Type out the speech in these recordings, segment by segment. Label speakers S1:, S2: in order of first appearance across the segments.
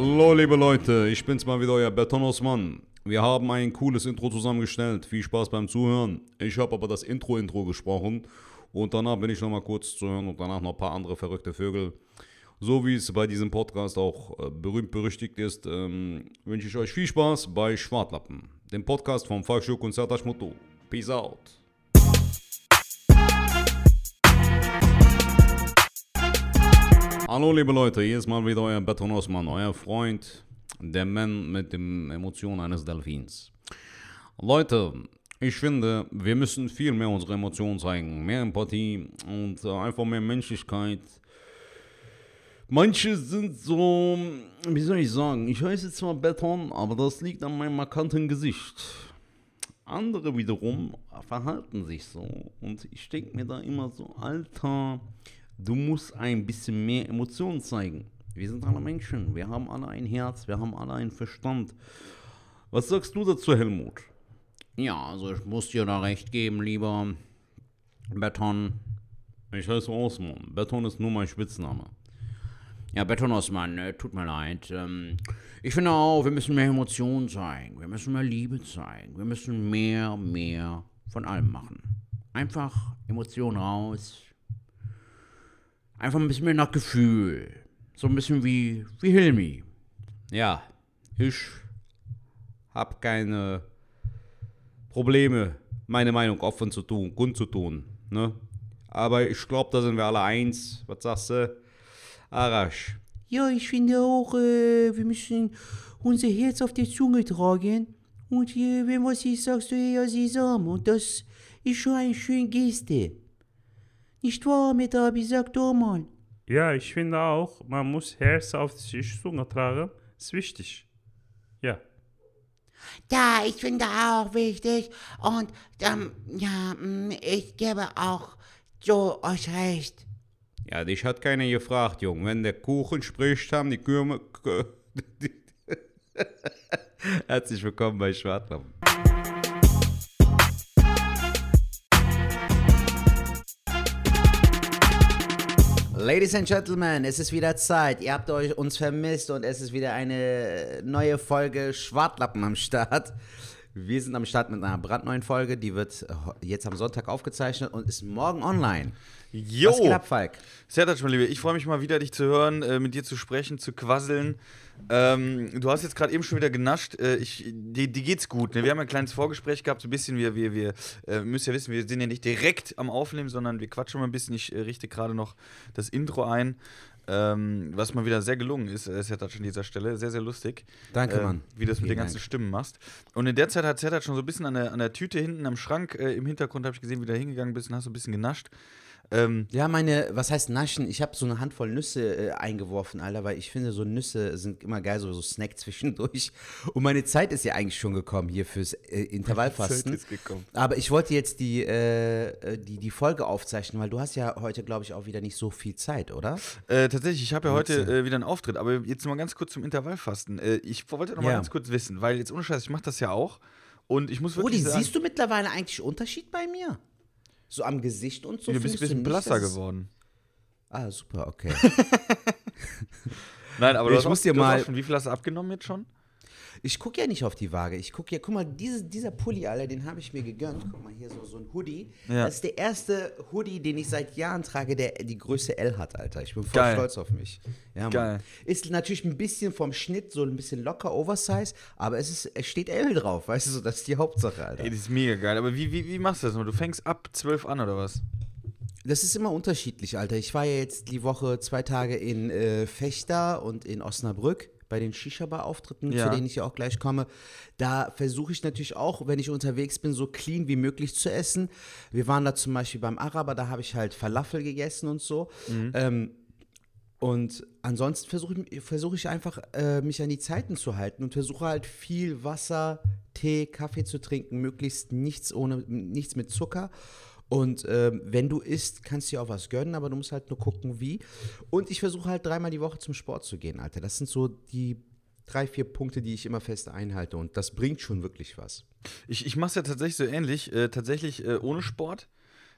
S1: Hallo liebe Leute, ich bin's mal wieder, euer Beton Osman. Wir haben ein cooles Intro zusammengestellt. Viel Spaß beim Zuhören. Ich habe aber das Intro-Intro gesprochen und danach bin ich nochmal kurz zu hören und danach noch ein paar andere verrückte Vögel. So wie es bei diesem Podcast auch äh, berühmt berüchtigt ist, ähm, wünsche ich euch viel Spaß bei Schwartlappen, dem Podcast vom Volksschulkonzert Aschmutto. Peace out. Hallo liebe Leute, hier ist mal wieder euer Beton Osman, euer Freund, der Mann mit den Emotionen eines Delfins. Leute, ich finde, wir müssen viel mehr unsere Emotionen zeigen, mehr Empathie und äh, einfach mehr Menschlichkeit. Manche sind so, wie soll ich sagen, ich heiße zwar Beton, aber das liegt an meinem markanten Gesicht. Andere wiederum verhalten sich so und ich denke mir da immer so, Alter, du musst ein bisschen mehr Emotionen zeigen. Wir sind alle Menschen, wir haben alle ein Herz, wir haben alle einen Verstand. Was sagst du dazu, Helmut? Ja, also ich muss dir da recht geben, lieber Beton. Ich heiße Osman. Beton ist nur mein Spitzname. Ja, Beton Osman, äh, tut mir leid. Ähm, ich finde auch, wir müssen mehr Emotionen zeigen. Wir müssen mehr Liebe zeigen. Wir müssen mehr, mehr von allem machen. Einfach Emotionen raus. Einfach ein bisschen mehr nach Gefühl. So ein bisschen wie, wie Hilmi. Ja, ich hab keine Probleme, meine Meinung offen zu tun, kundzutun. Ne? Aber ich glaube, da sind wir alle eins. Was sagst du? Arash.
S2: Ja, ich finde auch, äh, wir müssen unser Herz auf die Zunge tragen. Und äh, wenn was ist, sagst du eher Sesam. Und das ist schon eine schöne Geste. Nicht wahr, Metabi? Sag doch mal.
S3: Ja, ich finde auch, man muss Herz auf die Zunge tragen. Ist wichtig. Ja.
S4: Ja, ich finde auch wichtig. Und ähm, ja, mm, ich gebe auch so euch recht.
S1: Ja, dich hat keiner gefragt, Junge. Wenn der Kuchen spricht, haben die Kürme. Herzlich willkommen bei Schwartlappen.
S2: Ladies and Gentlemen, es ist wieder Zeit. Ihr habt euch uns vermisst und es ist wieder eine neue Folge Schwartlappen am Start. Wir sind am Start mit einer brandneuen Folge, die wird jetzt am Sonntag aufgezeichnet und ist morgen online.
S5: Jo!
S2: Was geht ab, Falk?
S5: Sertac, mein Lieber, ich freue mich mal wieder, dich zu hören, äh, mit dir zu sprechen, zu quasseln. Ähm, du hast jetzt gerade eben schon wieder genascht. Äh, ich, dir, dir geht's gut. Ne? Wir haben ein kleines Vorgespräch gehabt, so ein bisschen. Wir, wir, wir äh, müssen ja wissen, wir sind ja nicht direkt am Aufnehmen, sondern wir quatschen mal ein bisschen. Ich äh, richte gerade noch das Intro ein. Ähm, was mal wieder sehr gelungen ist, äh, Sertac an dieser Stelle. Sehr, sehr lustig.
S2: Danke,
S5: äh,
S2: Mann.
S5: Wie du das mit
S2: Vielen
S5: den ganzen
S2: Dank.
S5: Stimmen machst. Und in der Zeit hat Sertac schon so ein bisschen an der, an der Tüte hinten am Schrank äh, im Hintergrund, habe ich gesehen, wie du da hingegangen bist und hast so ein bisschen genascht. Ähm,
S2: Ja, meine, was heißt Naschen? Ich habe so eine Handvoll Nüsse äh, eingeworfen, Alter, weil ich finde, so Nüsse sind immer geil, so, so Snack zwischendurch. Und meine Zeit ist ja eigentlich schon gekommen hier fürs äh, Intervallfasten.
S5: Zeit ist gekommen.
S2: Aber ich wollte jetzt die, äh, äh, die, die Folge aufzeichnen, weil du hast ja heute, glaube ich, auch wieder nicht so viel Zeit, oder?
S5: Äh, tatsächlich, ich habe ja heute äh, wieder einen Auftritt, aber jetzt mal ganz kurz zum Intervallfasten. Ich wollte noch mal
S2: Ja.
S5: ganz kurz wissen, weil jetzt ohne Scheiß, ich mache das ja auch und ich muss
S2: Rudi,
S5: wirklich sagen,
S2: siehst du mittlerweile eigentlich Unterschied bei mir? So am Gesicht und so?
S5: du bist ein bisschen
S2: nicht,
S5: blasser geworden.
S2: Ah, super, okay.
S5: Nein, aber
S2: Ich
S5: du hast,
S2: muss
S5: auch,
S2: dir
S5: du hast
S2: mal-
S5: auch schon, wie viel hast du abgenommen jetzt schon?
S2: Ich gucke ja nicht auf die Waage. Ich gucke ja, guck mal, diese, dieser Pulli, Alter, den habe ich mir gegönnt. Guck mal, hier so, so ein Hoodie.
S5: Ja.
S2: Das ist der erste Hoodie, den ich seit Jahren trage, der die Größe L hat, Alter. Ich bin voll
S5: Geil.
S2: stolz auf mich. Ja.
S5: Geil.
S2: Ist natürlich ein bisschen vom Schnitt so ein bisschen locker, Oversize, aber es, ist, es steht L drauf, weißt du, so, das ist die Hauptsache, Alter.
S5: Ey, das ist mega geil. Aber wie, wie, wie machst du das noch? Du fängst ab 12 an oder was?
S2: Das ist immer unterschiedlich, Alter. Ich war ja jetzt die Woche zwei Tage in äh, Fechter und in Osnabrück bei den Shisha-Bar-Auftritten,
S5: Ja.
S2: zu denen ich ja auch gleich komme. Da versuche ich natürlich auch, wenn ich unterwegs bin, so clean wie möglich zu essen. Wir waren da zum Beispiel beim Araber, da habe ich halt Falafel gegessen und so. Ähm, und ansonsten versuche ich, versuch ich einfach, äh, mich an die Zeiten zu halten und versuche halt viel Wasser, Tee, Kaffee zu trinken, möglichst nichts ohne, nichts mit Zucker. Und ähm, wenn du isst, kannst du dir auch was gönnen, aber du musst halt nur gucken, wie. Und ich versuche halt dreimal die Woche zum Sport zu gehen, Alter. Das sind so die drei, vier Punkte, die ich immer fest einhalte. Und das bringt schon wirklich was.
S5: Ich, ich mache es ja tatsächlich so ähnlich. Äh, tatsächlich äh, ohne Sport.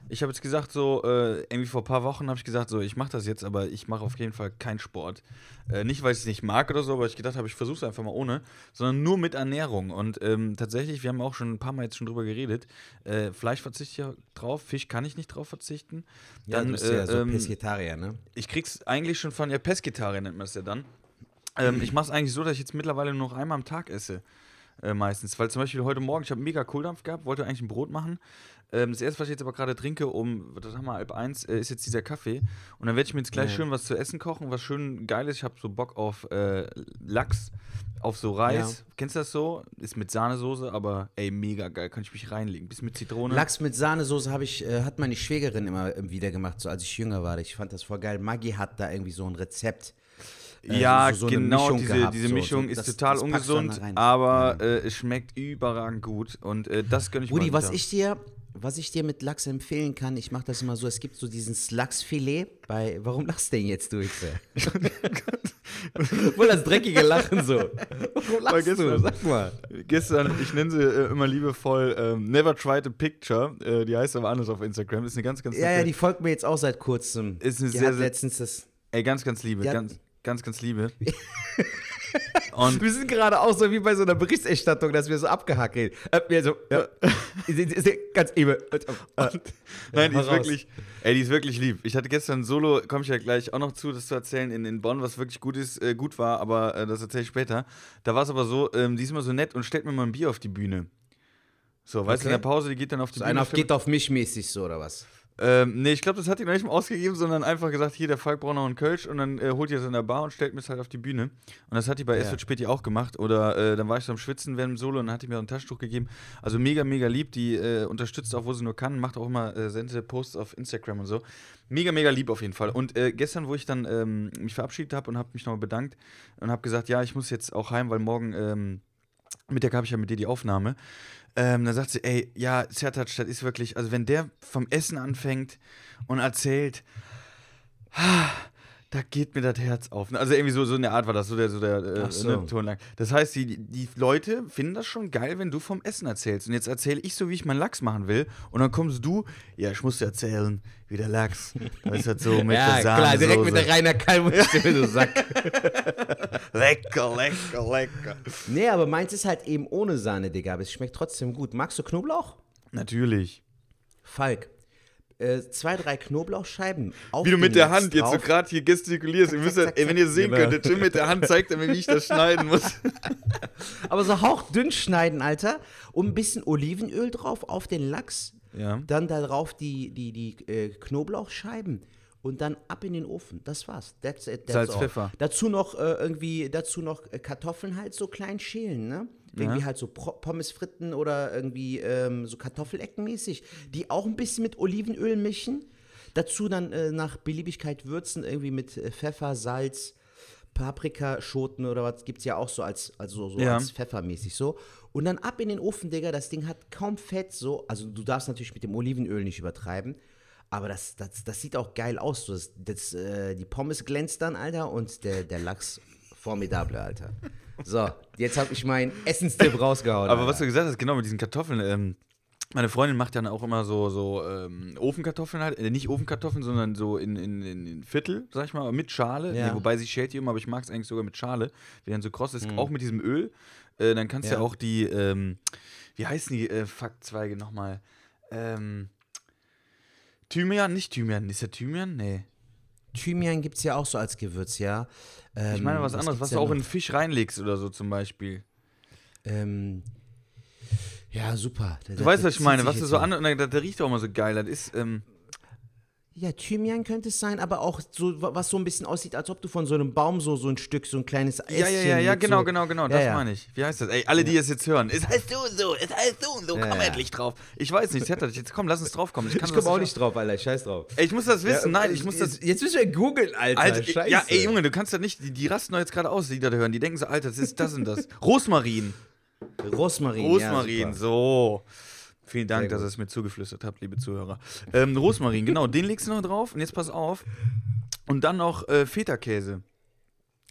S5: Ich habe jetzt gesagt, so, äh, irgendwie vor ein paar Wochen habe ich gesagt, so, ich mache das jetzt, aber ich mache auf jeden Fall keinen Sport. Äh, nicht, weil ich es nicht mag oder so, aber ich gedacht habe, ich versuche es einfach mal ohne, sondern nur mit Ernährung. Und ähm, tatsächlich, wir haben auch schon ein paar Mal jetzt schon drüber geredet, äh, Fleisch verzichte ich ja drauf, Fisch kann ich nicht drauf verzichten.
S2: Ja,
S5: Dann,
S2: du bist ja
S5: äh,
S2: so
S5: ähm,
S2: Pesketarier, ne?
S5: ich krieg's eigentlich schon von, ja, Pesketarier nennt man es ja dann. Ähm, ich mache es eigentlich so, dass ich jetzt mittlerweile nur noch einmal am Tag esse. Äh, meistens. Weil zum Beispiel heute Morgen, ich habe mega Kohldampf gehabt, wollte eigentlich ein Brot machen. Ähm, das erste, was ich jetzt aber gerade trinke, um, was haben wir, halb eins, äh, ist jetzt dieser Kaffee. Und dann werde ich mir jetzt gleich
S2: Ja.
S5: schön was zu essen kochen, was schön geiles. Ich habe so Bock auf äh, Lachs, auf so Reis. Kennst du das so? Ist mit Sahnesoße, aber ey, mega geil. Kann ich mich reinlegen. Bisschen mit Zitrone.
S2: Lachs mit Sahnesoße habe ich, äh, hat meine Schwägerin immer äh, wieder gemacht, so als ich jünger war. Ich fand das voll geil. Maggi hat da irgendwie so ein Rezept. Äh,
S5: Ja,
S2: so- so
S5: genau,
S2: Mischung
S5: diese,
S2: gehabt,
S5: diese Mischung
S2: so,
S5: ist
S2: das-
S5: total
S2: das du
S5: ungesund, aber äh, es schmeckt überragend gut und äh, das gönne ich
S2: Rudi, was ich dir, was ich dir mit Lachs empfehlen kann, ich mache das immer so, es gibt so dieses Lachsfilet bei, warum lachst du denn jetzt du, Xe? Wohl das dreckige Lachen so. Warum lachst du?
S5: gestern-
S2: Sag mal.
S5: Gestern, ich nenne sie äh, immer liebevoll ähm, Never Tried a Picture, äh, die heißt aber anders auf Instagram, ist eine ganz, ganz
S2: Ja, ja, die folgt mir jetzt auch seit kurzem.
S5: Ist eine
S2: die
S5: sehr,
S2: hat
S5: sehr-
S2: letztens das.
S5: ey, ganz, ganz liebe,
S2: Ja.
S5: ganz, ganz, ganz liebe. und
S2: Wir sind gerade auch so wie bei so einer Berichterstattung, dass wir so abgehackt reden. Äh, wir so, ja. Ist ganz eben. Äh,
S5: Nein, die ist wirklich, ey, die ist wirklich lieb. Ich hatte gestern Solo, komme ich ja gleich auch noch zu, das zu erzählen in, in Bonn, was wirklich gut ist, äh, gut war, aber äh, das erzähle ich später. Da war es aber so, ähm, die ist immer so nett und stellt mir mal ein Bier auf die Bühne. So, weißt du, in der Pause, die geht dann auf die
S2: So
S5: Bühne.
S2: einer geht auf mich mäßig so, oder was?
S5: Ähm, nee, ich glaube, das hat die noch nicht mal ausgegeben, sondern einfach gesagt, hier, der Falk braucht noch einen Kölsch und dann äh, holt ihr das in der Bar und stellt mir es halt auf die Bühne. Und das hat die bei
S2: Ja.
S5: Es späti auch gemacht. Oder äh, dann war ich so am Schwitzen während dem Solo und dann hat die mir ein Taschentuch gegeben. Also mega, mega lieb. Die äh, unterstützt auch, wo sie nur kann, macht auch immer äh, sendet Posts auf Instagram und so. Mega, mega lieb auf jeden Fall. Und äh, gestern, wo ich dann ähm, mich verabschiedet habe und habe mich nochmal bedankt und habe gesagt, ja, ich muss jetzt auch heim, weil morgen ähm, Mittag habe ich ja mit dir die Aufnahme. Ähm, dann sagt sie, ey, ja, Sertac, das ist wirklich, also wenn der vom Essen anfängt und erzählt, da geht mir das Herz auf. Also irgendwie so, so eine Art war das, so der, so der äh,
S2: Ach so.
S5: ne, Ton lang. Das heißt, die, die Leute finden das schon geil, wenn du vom Essen erzählst. Und jetzt erzähle ich so, wie ich meinen Lachs machen will. Und dann kommst du, ja, ich muss dir erzählen, wie der Lachs. Das ist halt so mit der
S2: ja, klar, direkt mit der Rainer Kalmus-Stimme, du Sack.
S5: Lecker, lecker, lecker.
S2: nee, aber meins ist halt eben ohne Sahne, Digga, aber es schmeckt trotzdem gut. Magst du Knoblauch?
S5: Natürlich.
S2: Falk, äh, zwei, drei Knoblauchscheiben auf
S5: Wie du mit der Hand jetzt so
S2: drauf.
S5: gerade hier gestikulierst. Ihr müsst, ja- ey, wenn ihr sehen
S2: Genau.
S5: könntet, Jim mit der Hand zeigt er mir, wie ich das schneiden muss.
S2: Aber so hauchdünn schneiden, Alter. Und ein bisschen Olivenöl drauf auf den Lachs.
S5: Ja.
S2: Dann da drauf die, die, die äh, Knoblauchscheiben. Und dann ab in den Ofen. Das war's. That's it. That's
S5: Salz,
S2: all.
S5: Pfeffer.
S2: Dazu noch äh, irgendwie, dazu noch äh, Kartoffeln halt so klein schälen, ne? Irgendwie halt so Pommes fritten oder irgendwie ähm, so Kartoffelecken-mäßig. Die auch ein bisschen mit Olivenöl mischen. Dazu dann äh, nach Beliebigkeit würzen, irgendwie mit äh, Pfeffer, Salz, Paprikaschoten oder was gibt's ja auch so als, also so
S5: Ja.
S2: als Pfeffermäßig so. Und dann ab in den Ofen, Digga. Das Ding hat kaum Fett so. Also du darfst natürlich mit dem Olivenöl nicht übertreiben. Aber das, das, das sieht auch geil aus. Das, das, äh, die Pommes glänzt dann, Alter, und der, der Lachs formidable, Alter. So, jetzt habe ich meinen Essenstipp rausgehauen.
S5: Aber
S2: Alter.
S5: was du gesagt hast, genau mit diesen Kartoffeln, ähm, meine Freundin macht dann auch immer so, so ähm, Ofenkartoffeln halt, äh, nicht Ofenkartoffeln, sondern so in, in, in, Viertel, sag ich mal, mit Schale.
S2: Ja.
S5: Nee, wobei sie schält die immer, aber ich mag es eigentlich sogar mit Schale, wie dann so kross ist, auch mit diesem Öl. Äh, dann kannst du ja.
S2: Ja.
S5: auch die, ähm, wie heißen die äh, Fackzweige nochmal? Ähm, Thymian, nicht Thymian, ist der Thymian? Nee.
S2: Thymian gibt es ja auch so als Gewürz, ja. Ähm,
S5: Ich meine was anderes,
S2: gibt's
S5: was du
S2: ja
S5: auch
S2: noch?
S5: in den Fisch reinlegst oder so zum Beispiel.
S2: Ähm, ja, super.
S5: Du weißt, was ich meine, was du so an, der, der riecht auch immer so geil. Das ist, ähm,
S2: Ja, Thymian könnte es sein, aber auch so, was so ein bisschen aussieht, als ob du von so einem Baum so, so ein Stück, so ein kleines Ästchen
S5: Ja, ja, ja, ja, genau,
S2: so,
S5: genau, genau,
S2: Ja,
S5: das
S2: ja.
S5: meine ich. Wie heißt das? Ey, alle, die es jetzt hören, es heißt so und so, es heißt so und so,
S2: Ja,
S5: komm
S2: ja.
S5: endlich drauf. Ich weiß nicht, Zertat, jetzt komm, lass uns drauf kommen. Ich, kann
S2: Ich komme auch nicht drauf, Alter, scheiß drauf.
S5: Ey, ich muss das wissen, nein, ich muss das.
S2: Jetzt, müssen wir googeln, Alter.
S5: Alter,
S2: scheiße.
S5: ja, ey, Junge, du kannst das nicht, die, die rasten doch jetzt gerade aus, die da hören. Die denken so, Alter, das ist das und das. Rosmarin.
S2: Rosmarin.
S5: Rosmarin,
S2: ja,
S5: so. Vielen Dank, dass ihr es mir zugeflüstert habt, liebe Zuhörer. Ähm, Rosmarin, genau, den legst du noch drauf und jetzt pass auf. Und dann noch äh, Feta-Käse.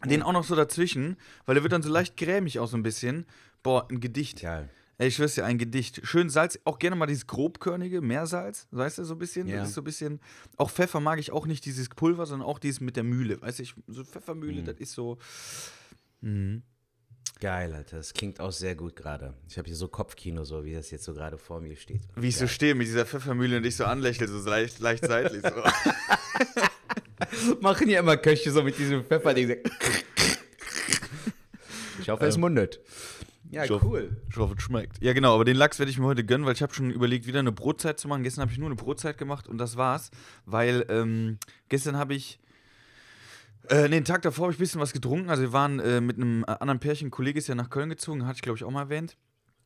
S5: Den auch noch so dazwischen, weil der wird dann so leicht cremig auch so ein bisschen. Boah, ein Gedicht.
S2: Geil.
S5: Ey, ich schwör's dir, ein Gedicht. Schön Salz, auch gerne mal dieses grobkörnige, Meersalz, weißt du, so ein bisschen.
S2: Ja.
S5: Das ist so ein bisschen. Auch Pfeffer mag ich auch nicht dieses Pulver, sondern auch dieses mit der Mühle. Weißt du, ich, so Pfeffermühle, das ist so.
S2: Geil, Alter. Das klingt auch sehr gut gerade. Ich habe hier so Kopfkino, so wie das jetzt so gerade vor mir steht.
S5: Wie ich so stehe mit dieser Pfeffermühle und dich so anlächle, so leicht, leicht seitlich. So.
S2: Machen ja immer Köche so mit diesem Pfefferding. Ich hoffe, es mundet. Ja,
S5: Ich hoffe-
S2: cool.
S5: Ich hoffe, es schmeckt. Ja, genau, aber den Lachs werde ich mir heute gönnen, weil ich habe schon überlegt, wieder eine Brotzeit zu machen. Gestern habe ich nur eine Brotzeit gemacht und das war's, weil ähm, gestern habe ich. Äh, nee, den Tag davor habe ich ein bisschen was getrunken. Also, wir waren äh, mit einem äh, anderen Pärchen, ein Kollege ist ja nach Köln gezogen, hatte ich glaube ich auch mal erwähnt.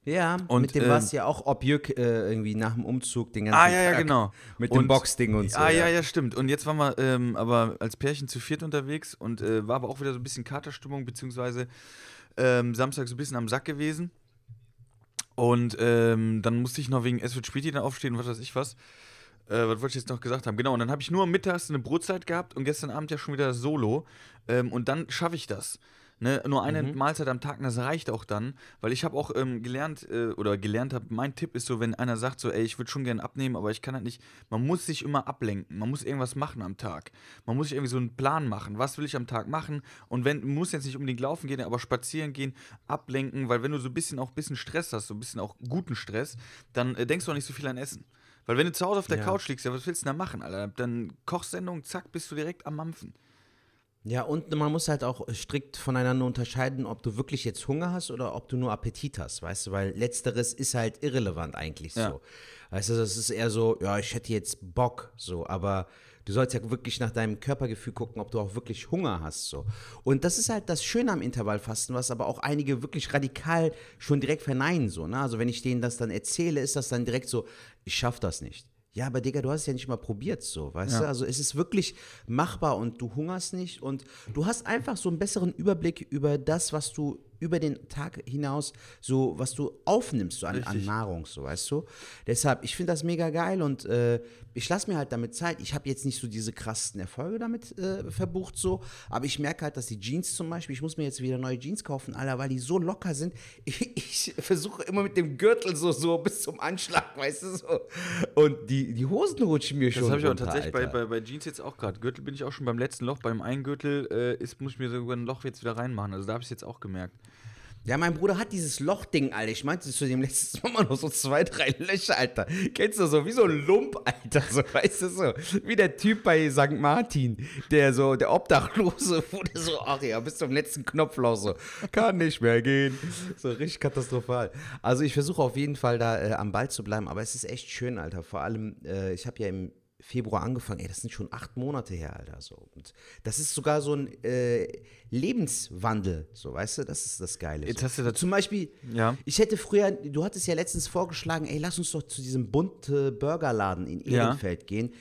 S2: Ja,
S5: Und,
S2: mit dem
S5: ähm,
S2: warst du ja auch Objük äh, irgendwie nach dem Umzug den ganzen
S5: Ah, ja, ja,
S2: Tag
S5: genau.
S2: Mit dem
S5: Und-
S2: Boxding und so.
S5: ah, ja, ja, stimmt. Und jetzt waren wir ähm, aber als Pärchen zu viert unterwegs und äh, war aber auch wieder so ein bisschen Katerstimmung, beziehungsweise ähm, Samstag so ein bisschen am Sack gewesen. Und ähm, dann musste ich noch wegen Es wird Späti dann aufstehen, was weiß ich was. Äh, was wollte ich jetzt noch gesagt haben? Genau, und dann habe ich nur mittags eine Brotzeit gehabt und gestern Abend ja schon wieder Solo. Ähm, und dann schaffe ich das. Ne? Nur eine Mahlzeit am Tag, und das reicht auch dann, weil ich habe auch ähm, gelernt, äh, oder gelernt habe, mein Tipp ist so, wenn einer sagt so, ey, ich würde schon gerne abnehmen, aber ich kann halt nicht, man muss sich immer ablenken, man muss irgendwas machen am Tag. Man muss sich irgendwie so einen Plan machen, was will ich am Tag machen und wenn, muss jetzt nicht unbedingt laufen gehen, aber spazieren gehen, ablenken, weil wenn du so ein bisschen auch ein bisschen Stress hast, so ein bisschen auch guten Stress, dann äh, denkst du auch nicht so viel an Essen. Weil wenn du zu Hause auf der
S2: Ja.
S5: Couch liegst, ja, was willst du denn da machen, Alter? Dann Kochsendung, zack, bist du direkt am Mampfen.
S2: Ja, und man muss halt auch strikt voneinander unterscheiden, ob du wirklich jetzt Hunger hast oder ob du nur Appetit hast, weißt du, weil letzteres ist halt irrelevant eigentlich
S5: Ja.
S2: so. Weißt du, das ist eher so, ja, ich hätte jetzt Bock, so, aber du sollst ja wirklich nach deinem Körpergefühl gucken, ob du auch wirklich Hunger hast, so. Und das ist halt das Schöne am Intervallfasten, was aber auch einige wirklich radikal schon direkt verneinen, so, ne? Also wenn ich denen das dann erzähle, ist das dann direkt so, ich schaff das nicht. Ja, aber Digga, du hast es ja nicht mal probiert, so, weißt du? Also es ist wirklich machbar und du hungerst nicht und du hast einfach so einen besseren Überblick über das, was du über den Tag hinaus so, was du aufnimmst, so an, an. Nahrung, so, weißt du? Deshalb, ich finde das mega geil und äh, ich lasse mir halt damit Zeit. Ich habe jetzt nicht so diese krassen Erfolge damit äh, verbucht, so, aber ich merke halt, dass die Jeans zum Beispiel, ich muss mir jetzt wieder neue Jeans kaufen, Alter, weil die so locker sind. Ich, ich versuche immer mit dem Gürtel so, so bis zum Anschlag, weißt du, so. Und die, die Hosen rutschen mir schon
S5: Das habe ich aber tatsächlich bei, bei, bei Jeans jetzt auch gerade. Gürtel bin ich auch schon beim letzten Loch. Beim einen Gürtel äh, ist, muss ich mir sogar ein Loch jetzt wieder reinmachen. Also da habe ich es jetzt auch gemerkt.
S2: Ja, mein Bruder hat dieses Lochding, Alter. Ich meinte zu dem letztes Mal noch so zwei, drei Löcher, Alter. Kennst du so, wie so ein Lump, Alter. So, weißt du so. Wie der Typ bei St. Martin, der so, der Obdachlose, der so, ach ja, bis zum letzten Knopfloch so, kann nicht mehr gehen. So richtig katastrophal. Also ich versuche auf jeden Fall da äh, am Ball zu bleiben, aber es ist echt schön, Alter. Vor allem, äh, ich habe ja im Februar angefangen, ey, das sind schon acht Monate her, Alter, so. Und das ist sogar so ein äh, Lebenswandel, so, weißt du, das ist das Geile.
S5: Jetzt
S2: so.
S5: hast du dazu-
S2: Zum Beispiel,
S5: Ja.
S2: ich hätte früher, du hattest ja letztens vorgeschlagen, ey, lass uns doch zu diesem bunte Burgerladen in
S5: Ja.
S2: Ehrenfeld gehen.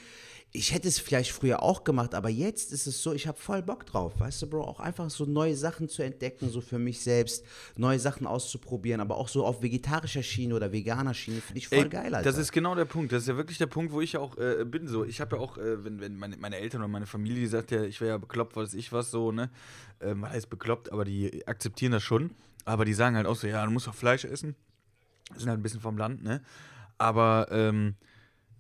S2: Ich hätte es vielleicht früher auch gemacht, aber jetzt ist es so, ich habe voll Bock drauf, weißt du, Bro, auch einfach so neue Sachen zu entdecken, so für mich selbst, neue Sachen auszuprobieren, aber auch so auf vegetarischer Schiene oder veganer Schiene, finde ich voll
S5: Ey,
S2: geil, Alter.
S5: Das ist genau der Punkt. Das ist ja wirklich der Punkt, wo ich auch äh, bin. So, ich habe ja auch, äh, wenn, wenn meine, meine Eltern oder meine Familie, die sagt ja, ich wäre ja bekloppt, was weiß ich was so, ne? Ähm, was heißt bekloppt, aber die akzeptieren das schon. Aber die sagen halt auch so, ja, du musst auch Fleisch essen. Sind halt ein bisschen vom Land, ne? Aber ähm,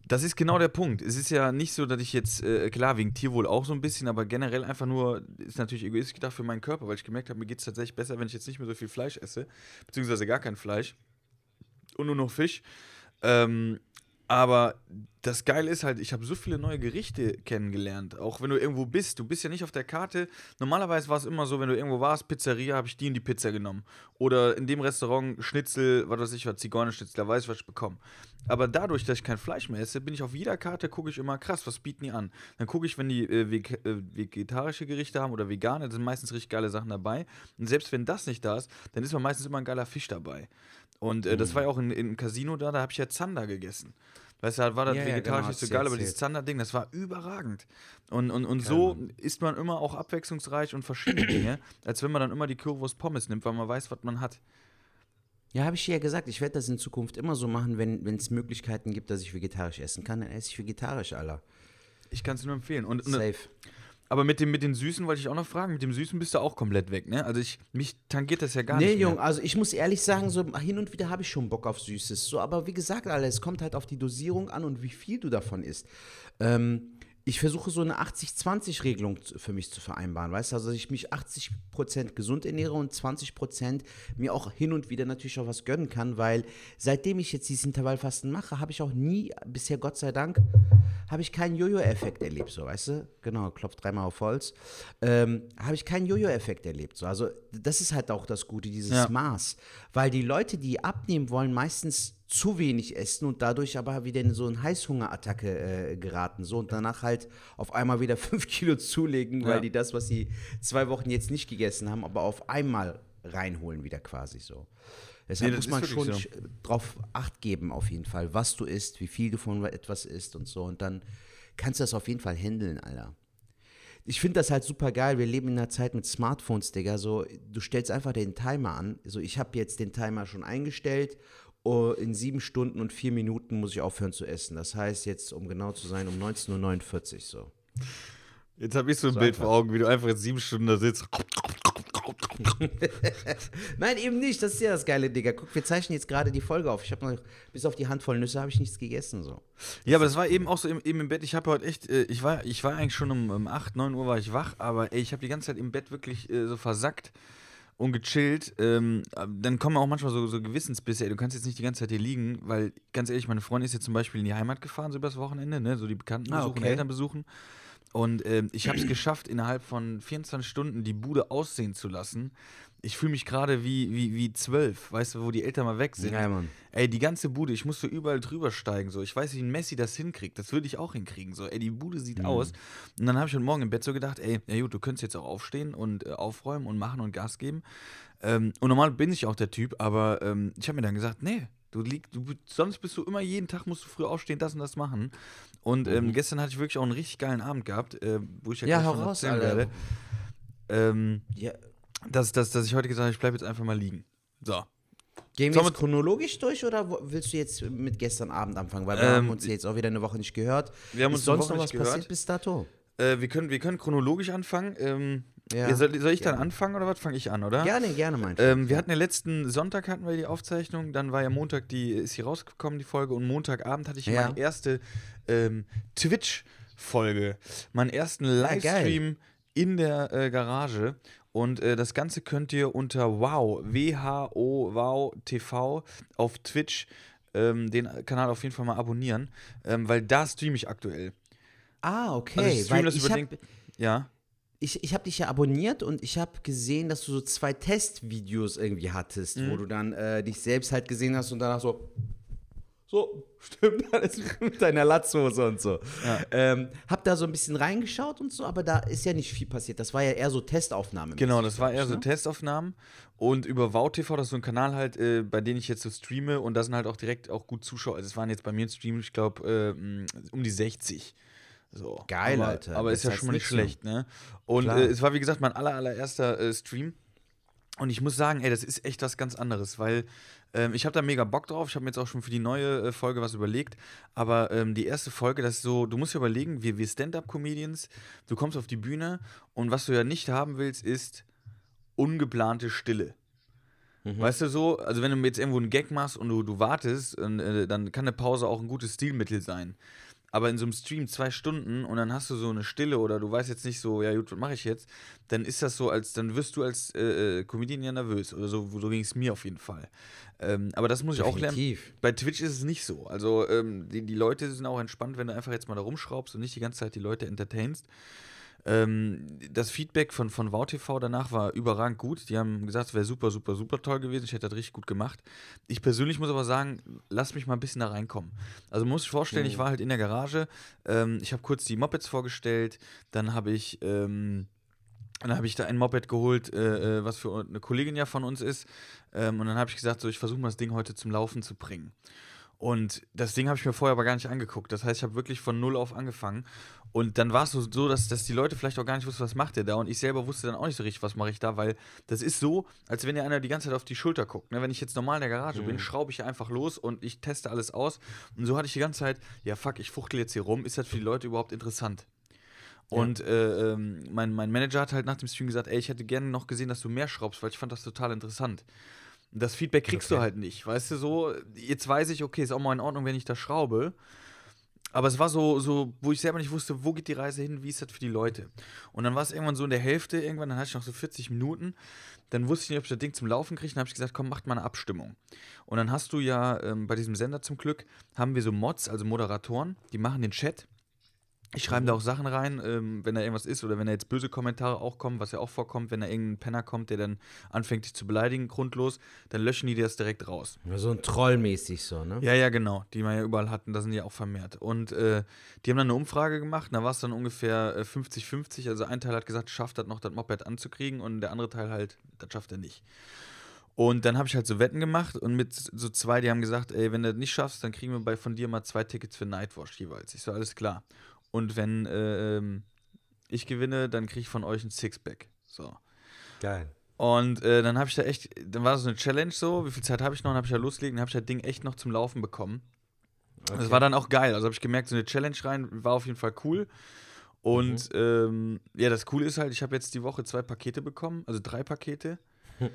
S5: das ist genau der Punkt. Es ist ja nicht so, dass ich jetzt, äh, klar, wegen Tierwohl auch so ein bisschen, aber generell einfach nur, ist natürlich egoistisch gedacht für meinen Körper, weil ich gemerkt habe, mir geht es tatsächlich besser, wenn ich jetzt nicht mehr so viel Fleisch esse, beziehungsweise gar kein Fleisch und nur noch Fisch. Ähm, aber das Geile ist halt, ich habe so viele neue Gerichte kennengelernt. Auch wenn du irgendwo bist, du bist ja nicht auf der Karte. Normalerweise war es immer so, wenn du irgendwo warst, Pizzeria, habe ich die und die Pizza genommen. Oder in dem Restaurant Schnitzel, was weiß ich, was Zigeunerschnitzel, da weiß ich, was ich bekomme. Aber dadurch, dass ich kein Fleisch mehr esse, bin ich auf jeder Karte, gucke ich immer, krass, was bieten die an? Dann gucke ich, wenn die äh, äh, vegetarische Gerichte haben oder vegane, da sind meistens richtig geile Sachen dabei. Und selbst wenn das nicht da ist, dann ist man meistens immer ein geiler Fisch dabei. Und äh, das war ja auch in, im Casino da, da habe ich ja Zander gegessen. Weißt du, war das
S2: Ja, ja,
S5: vegetarisch
S2: genau,
S5: nicht so geil, aber dieses. Zander-Ding, das war überragend. Und, und, und so isst man immer auch abwechslungsreich und verschiedene Dinge, als wenn man dann immer die Currywurst Pommes nimmt, weil man weiß, was man hat.
S2: Ja, habe ich dir ja gesagt, ich werde das in Zukunft immer so machen, wenn es Möglichkeiten gibt, dass ich vegetarisch essen kann, dann esse ich vegetarisch, Alter.
S5: Ich kann es nur empfehlen. Und, und
S2: Safe.
S5: Aber mit dem, mit den Süßen wollte ich auch noch fragen. Mit dem Süßen bist du auch komplett weg, ne? Also ich, mich tangiert das ja gar
S2: Nee,
S5: nicht. mehr.
S2: Junge, also ich muss ehrlich sagen, so hin und wieder habe ich schon Bock auf Süßes. So, aber wie gesagt, Alter, es kommt halt auf die Dosierung an und wie viel du davon isst. Ähm, ich versuche so eine 80-20-Regelung zu- für mich zu vereinbaren, weißt du? Also, dass ich mich 80% gesund ernähre und 20% mir auch hin und wieder natürlich auch was gönnen kann, weil seitdem ich jetzt dieses Intervallfasten mache, habe ich auch nie, bisher Gott sei Dank, habe ich keinen Jojo-Effekt erlebt, so, weißt du? Genau, klopft dreimal auf Holz. Ähm, habe ich keinen Jojo-Effekt erlebt, so. Also, das ist halt auch das Gute, dieses
S5: Ja.
S2: Maß. Weil die Leute, die abnehmen wollen, meistens zu wenig essen und dadurch aber wieder in so eine Heißhungerattacke äh, geraten, so und danach halt auf einmal wieder fünf Kilo zulegen, weil
S5: Ja.
S2: die das, was sie zwei Wochen jetzt nicht gegessen haben, aber auf einmal reinholen wieder quasi so. Deshalb
S5: Nee,
S2: muss man schon sch- drauf Acht geben, auf jeden Fall, was du isst, wie viel du von etwas isst und so. Und dann kannst du das auf jeden Fall handeln, Alter. Ich finde das halt super geil. Wir leben in einer Zeit mit Smartphones, Digga. So, du stellst einfach den Timer an. So, ich habe jetzt den Timer schon eingestellt. Oh, in sieben Stunden und vier Minuten muss ich aufhören zu essen. Das heißt jetzt, um genau zu sein, um 19.49 Uhr so.
S5: Jetzt habe ich so ein Bild vor Augen, wie du einfach jetzt sieben Stunden da sitzt.
S2: Nein, eben nicht. Das ist ja das Geile, Digga. Guck, wir zeichnen jetzt gerade die Folge auf. Ich habe noch, bis auf die Handvoll Nüsse habe ich nichts gegessen. So.
S5: Ja, aber es war eben auch so im, eben im Bett. Ich habe heute echt, äh, ich war, ich war eigentlich schon um, um 8, 9 Uhr war ich wach, aber ey, ich habe die ganze Zeit im Bett wirklich äh, so versackt und gechillt. Ähm, dann kommen auch manchmal so, so Gewissensbisse, ey, du kannst jetzt nicht die ganze Zeit hier liegen, weil ganz ehrlich, meine Freundin ist jetzt zum Beispiel in die Heimat gefahren, so übers Wochenende, ne? so die Bekannten
S2: Ah,
S5: besuchen,
S2: okay.
S5: Eltern besuchen. Und ähm, ich habe es geschafft, innerhalb von 24 Stunden die Bude aussehen zu lassen. Ich fühle mich gerade wie, wie, wie zwölf, weißt du, wo die Eltern mal weg sind.
S2: Ja, Mann.
S5: Ey, die ganze Bude, ich musste überall drüber steigen. So. Ich weiß, wie ein Messi das hinkriegt. Das würde ich auch hinkriegen. So. Ey, die Bude sieht
S2: Mhm.
S5: aus. Und dann habe ich heute Morgen im Bett so gedacht, ey, ja gut, du könntest jetzt auch aufstehen und äh, aufräumen und machen und Gas geben. Ähm, und normal bin ich auch der Typ, aber ähm, ich habe mir dann gesagt, nee, du liegst, du, sonst bist du immer jeden Tag musst du früh aufstehen, das und das machen. Und ähm, gestern hatte ich wirklich auch einen richtig geilen Abend gehabt, äh, wo ich ja,
S2: Mhm. Ja,
S5: gleich
S2: hau
S5: von
S2: raus,
S5: erzählen werde. Ähm,
S2: Ja.
S5: Dass, dass, dass ich heute gesagt habe, ich bleibe jetzt einfach mal liegen. So.
S2: Gehen wir jetzt chronologisch durch oder willst du jetzt mit gestern Abend anfangen? Weil wir
S5: Ähm,
S2: haben uns jetzt auch wieder eine Woche nicht gehört.
S5: Wir haben
S2: Ist
S5: uns eine
S2: sonst noch was
S5: gehört.
S2: passiert bis dato?
S5: Äh, wir, können, wir können chronologisch anfangen. Ähm,
S2: Ja,
S5: ja, soll, soll ich dann
S2: gerne.
S5: anfangen oder was fange ich an, oder?
S2: Gerne, gerne, mein
S5: Ähm, wir hatten ja letzten Sonntag hatten wir die Aufzeichnung, dann war ja Montag die, ist hier rausgekommen, die Folge, und Montagabend hatte ich
S2: Ja.
S5: meine erste ähm, Twitch-Folge, meinen ersten
S2: geil.
S5: Livestream in der äh, Garage. Und äh, das Ganze könnt ihr unter Wow, W-H-O, Wow TV auf Twitch ähm, den Kanal auf jeden Fall mal abonnieren, ähm, weil da streame ich aktuell.
S2: Ah, okay.
S5: Also ich stream
S2: weil
S5: das
S2: ich
S5: über
S2: habe
S5: den- Ja.
S2: ich, ich hab dich ja abonniert und ich habe gesehen, dass du so zwei Testvideos irgendwie hattest,
S5: Mhm.
S2: wo du dann äh, dich selbst halt gesehen hast und danach so. So, stimmt alles mit deiner Latzhose und so. Ähm, hab da so ein bisschen reingeschaut und so, aber da ist ja nicht viel passiert. Das war ja eher so Testaufnahme.
S5: Genau, das war eher
S2: ne?
S5: so Testaufnahmen. Und über WowTV, das ist so ein Kanal halt, äh, bei dem ich jetzt so streame und da sind halt auch direkt auch gut Zuschauer. Also es waren jetzt bei mir im Stream, ich glaube, äh, um die 60. So.
S2: Geil,
S5: aber,
S2: Alter.
S5: Aber ist ja schon mal nicht schlecht, ne? Und äh, es war, wie gesagt, mein aller, allererster äh, Stream. Und ich muss sagen, ey, das ist echt was ganz anderes, weil ähm, ich habe da mega Bock drauf. Ich habe mir jetzt auch schon für die neue äh, Folge was überlegt. Aber ähm, die erste Folge, das ist so, du musst dir überlegen, wir, wir Stand-Up-Comedians, du kommst auf die Bühne und was du ja nicht haben willst, ist ungeplante Stille. Weißt du so, also wenn du jetzt irgendwo einen Gag machst und du, du wartest, äh, dann kann eine Pause auch ein gutes Stilmittel sein. Aber in so einem Stream zwei Stunden und dann hast du so eine Stille oder du weißt jetzt nicht so, ja gut, was mache ich jetzt, dann ist das so, als dann wirst du als äh, äh, Comedian ja nervös oder so, so ging es mir auf jeden Fall. Ähm, aber das muss ich auch lernen. Bei Twitch ist es nicht so. Also ähm, die, die Leute sind auch entspannt, wenn du einfach jetzt mal da rumschraubst und nicht die ganze Zeit die Leute entertainst. Ähm, das Feedback von, von WowTV danach war überragend gut. Die haben gesagt, es wäre super, super, super toll gewesen. Ich hätte das richtig gut gemacht. Ich persönlich muss aber sagen, lass mich mal ein bisschen da reinkommen. Also man muss sich vorstellen, ich war halt in der Garage. Ähm, ich habe kurz die Mopeds vorgestellt. Dann habe ich. Ähm, dann habe ich da ein Moped geholt, äh, äh, was für eine Kollegin ja von uns ist. Ähm, und dann habe ich gesagt, so, ich versuche mal das Ding heute zum Laufen zu bringen. Und das Ding habe ich mir vorher aber gar nicht angeguckt. Das heißt, ich habe wirklich von null auf angefangen. Und dann war es so, so dass, dass die Leute vielleicht auch gar nicht wussten, was macht der da. Und ich selber wusste dann auch nicht so richtig, was mache ich da, weil das ist so, als wenn dir einer die ganze Zeit auf die Schulter guckt. Ne? Wenn ich jetzt normal in der Garage bin, schraube ich einfach los und ich teste alles aus. Und so hatte ich die ganze Zeit, ja fuck, ich fuchtel jetzt hier rum. Ist das für die Leute überhaupt interessant? Und äh, ähm, mein, mein Manager hat halt nach dem Stream gesagt, ey, ich hätte gerne noch gesehen, dass du mehr schraubst, weil ich fand das total interessant. Das Feedback kriegst du halt nicht, weißt du, so, jetzt weiß ich, okay, ist auch mal in Ordnung, wenn ich da schraube. Aber es war so, so, wo ich selber nicht wusste, wo geht die Reise hin, wie ist das für die Leute. Und dann war es irgendwann so in der Hälfte, irgendwann, dann hatte ich noch so 40 Minuten. Dann wusste ich nicht, ob ich das Ding zum Laufen kriege. Dann habe ich gesagt, komm, macht mal eine Abstimmung. Und dann hast du ja ähm, bei diesem Sender zum Glück, haben wir so Mods, also Moderatoren, die machen den Chat. Ich schreibe da auch Sachen rein, ähm, wenn da irgendwas ist oder wenn da jetzt böse Kommentare auch kommen, was ja auch vorkommt, wenn da irgendein Penner kommt, der dann anfängt, dich zu beleidigen, grundlos, dann löschen die das direkt raus.
S2: So ein Trollmäßig so, ne?
S5: Ja, ja, genau, die wir ja überall hatten, da sind die ja auch vermehrt. Und äh, die haben dann eine Umfrage gemacht, da war es dann ungefähr äh, 50-50, also ein Teil hat gesagt, schafft das noch, das Moped anzukriegen und der andere Teil halt, das schafft er nicht. Und dann habe ich halt so Wetten gemacht und mit so zwei, die haben gesagt, ey, wenn du das nicht schaffst, dann kriegen wir bei von dir mal zwei Tickets für Nightwatch jeweils. Ich so, alles klar. Und wenn äh, ähm, ich gewinne, dann kriege ich von euch ein Sixpack. So.
S2: Geil.
S5: Und äh, dann habe ich da echt, dann war das so eine Challenge so, wie viel Zeit habe ich noch? Dann habe ich da losgelegt und habe ich das Ding echt noch zum Laufen bekommen. Das war dann auch geil. Also habe ich gemerkt, so eine Challenge rein war auf jeden Fall cool. Und ähm, ja, das Coole ist halt, ich habe jetzt die Woche zwei Pakete bekommen, also drei Pakete.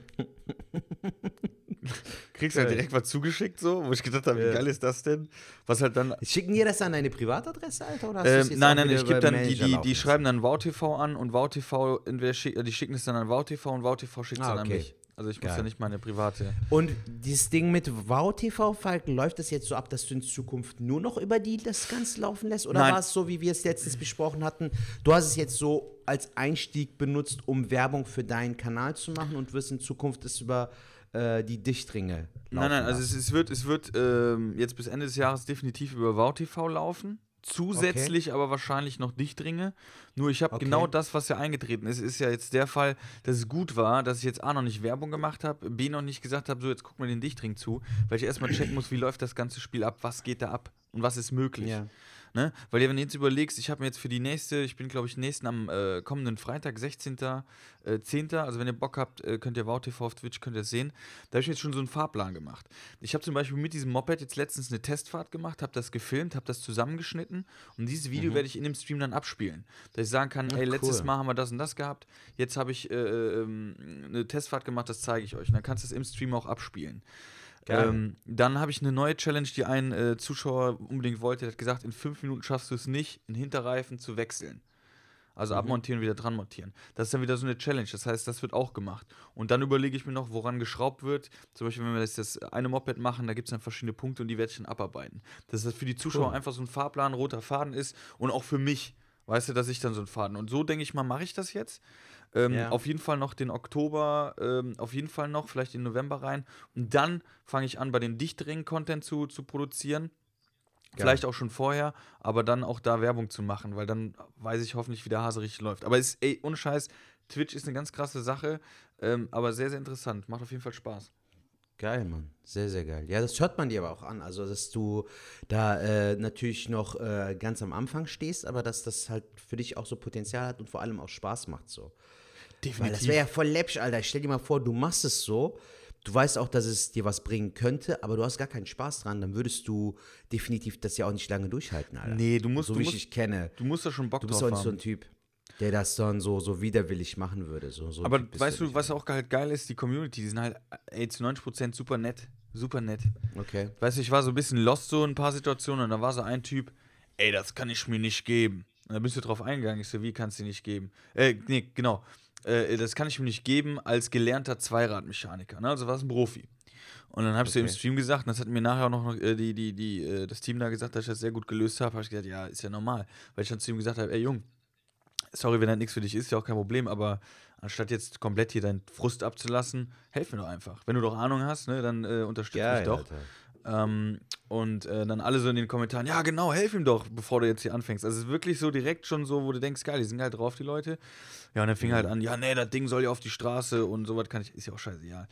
S5: Kriegst halt direkt was zugeschickt, so, wo ich gedacht habe, wie
S2: Ja.
S5: geil ist das denn? Was halt dann.
S2: Schicken die das an deine Privatadresse, Alter? Oder
S5: Ähm, nein, nein, ich gebe dann, die, die, die schreiben dann VTV an und VTV, entweder schick, äh, die schicken es dann an VTV und VTV schickt es
S2: Ah,
S5: dann
S2: okay.
S5: an mich. Also ich muss
S2: Geil.
S5: ja nicht meine private.
S2: Und dieses Ding mit WowTV, Falken, läuft das jetzt so ab, dass du in Zukunft nur noch über die das Ganze laufen lässt? Oder
S5: Nein.
S2: war es so, wie wir es letztens besprochen hatten, du hast es jetzt so als Einstieg benutzt, um Werbung für deinen Kanal zu machen und wirst in Zukunft es über äh, die Dichtringe
S5: Nein, nein, also es, es wird, es wird ähm, jetzt bis Ende des Jahres definitiv über VTV laufen. Zusätzlich aber wahrscheinlich noch Dichtringe. Nur ich habe
S2: Okay.
S5: genau das, was ja eingetreten ist. Ist ja jetzt der Fall, dass es gut war, dass ich jetzt A noch nicht Werbung gemacht habe, B noch nicht gesagt habe, so jetzt guck mal den Dichtring zu, weil ich erstmal checken muss, wie läuft das ganze Spiel ab, was geht da ab und was ist möglich.
S2: Ja.
S5: Ne? Weil wenn du jetzt überlegst, ich habe mir jetzt für die nächste, ich bin glaube ich nächsten am äh, kommenden Freitag, 16. Äh, 10. Also wenn ihr Bock habt, äh, könnt ihr WowTV auf Twitch, könnt ihr es sehen. Da habe ich jetzt schon so einen Fahrplan gemacht. Ich habe zum Beispiel mit diesem Moped jetzt letztens eine Testfahrt gemacht, habe das gefilmt, habe das zusammengeschnitten und dieses Video werde ich in dem Stream dann abspielen. Dass ich sagen kann, ey, letztes
S2: cool.
S5: Mal haben wir das und das gehabt, jetzt habe ich äh, ähm, eine Testfahrt gemacht, das zeige ich euch. Und dann kannst du es im Stream auch abspielen. Ähm, dann habe ich eine neue Challenge, die ein äh, Zuschauer unbedingt wollte. Der hat gesagt, in fünf Minuten schaffst du es nicht, einen Hinterreifen zu wechseln. Also abmontieren, wieder dran montieren. Das ist dann wieder so eine Challenge. Das heißt, das wird auch gemacht. Und dann überlege ich mir noch, woran geschraubt wird. Zum Beispiel, wenn wir das, das eine Moped machen, da gibt es dann verschiedene Punkte und die werde ich dann abarbeiten. Dass das für die Zuschauer einfach so ein Fahrplan, roter Faden ist und auch für mich. Weißt du, dass ich dann so einen Faden. Und so denke ich mal, mache ich das jetzt. Ähm,
S2: Ja.
S5: Auf jeden Fall noch den Oktober, ähm, auf jeden Fall noch, vielleicht den November rein. Und dann fange ich an, bei den Dichtringen Content zu, zu produzieren. Vielleicht auch schon vorher, aber dann auch da Werbung zu machen, weil dann weiß ich hoffentlich, wie der Hase richtig läuft. Aber es, ey, ohne Scheiß, Twitch ist eine ganz krasse Sache, ähm, aber sehr, sehr interessant. Macht auf jeden Fall Spaß.
S2: Geil, Mann. Sehr, sehr geil. Ja, das hört man dir aber auch an. Also, dass du da äh, natürlich noch äh, ganz am Anfang stehst, aber dass das halt für dich auch so Potenzial hat und vor allem auch Spaß macht so. Weil das wäre ja voll läppisch, Alter. Stell dir mal vor, du machst es so, du weißt auch, dass es dir was bringen könnte, aber du hast gar keinen Spaß dran, dann würdest du definitiv das ja auch nicht lange durchhalten, Alter.
S5: Nee, du musst-
S2: So
S5: du
S2: wie
S5: musst-
S2: ich dich kenne.
S5: Du musst da schon Bock
S2: Du bist
S5: drauf
S2: auch nicht so
S5: haben.
S2: ein Typ, der das dann so, so widerwillig machen würde. So, so
S5: aber weißt du, was auch halt geil ist? Die Community, die sind halt, ey, zu 90% super nett. Super nett.
S2: Okay.
S5: Weißt du, ich war so ein bisschen lost so in ein paar Situationen und da war so ein Typ, ey, das kann ich mir nicht geben. Und da bist du drauf eingegangen. Ich so, wie kannst du nicht geben? Äh, nee, genau. Äh, das kann ich mir nicht geben als gelernter Zweiradmechaniker. Ne? Also war es ein Profi. Und dann habe ich so im
S2: Okay.
S5: Stream gesagt, und das hat mir nachher auch noch äh, die, die, die, äh, das Team da gesagt, dass ich das sehr gut gelöst habe. Habe ich gesagt, ja, ist ja normal. Weil ich dann zu ihm gesagt habe, ey Jung, sorry, wenn das nichts für dich ist, ja auch kein Problem, aber anstatt jetzt komplett hier deinen Frust abzulassen, helf mir doch einfach. Wenn du doch Ahnung hast, ne, dann äh, unterstütz mich doch. Ähm, und äh, dann alle so in den Kommentaren, ja genau, helf ihm doch, bevor du jetzt hier anfängst. Also es ist wirklich so direkt schon so, wo du denkst, geil, die sind halt drauf, die Leute. Ja, und dann fing halt an, ja, nee, das Ding soll ja auf die Straße und sowas kann ich, ist ja auch scheißegal.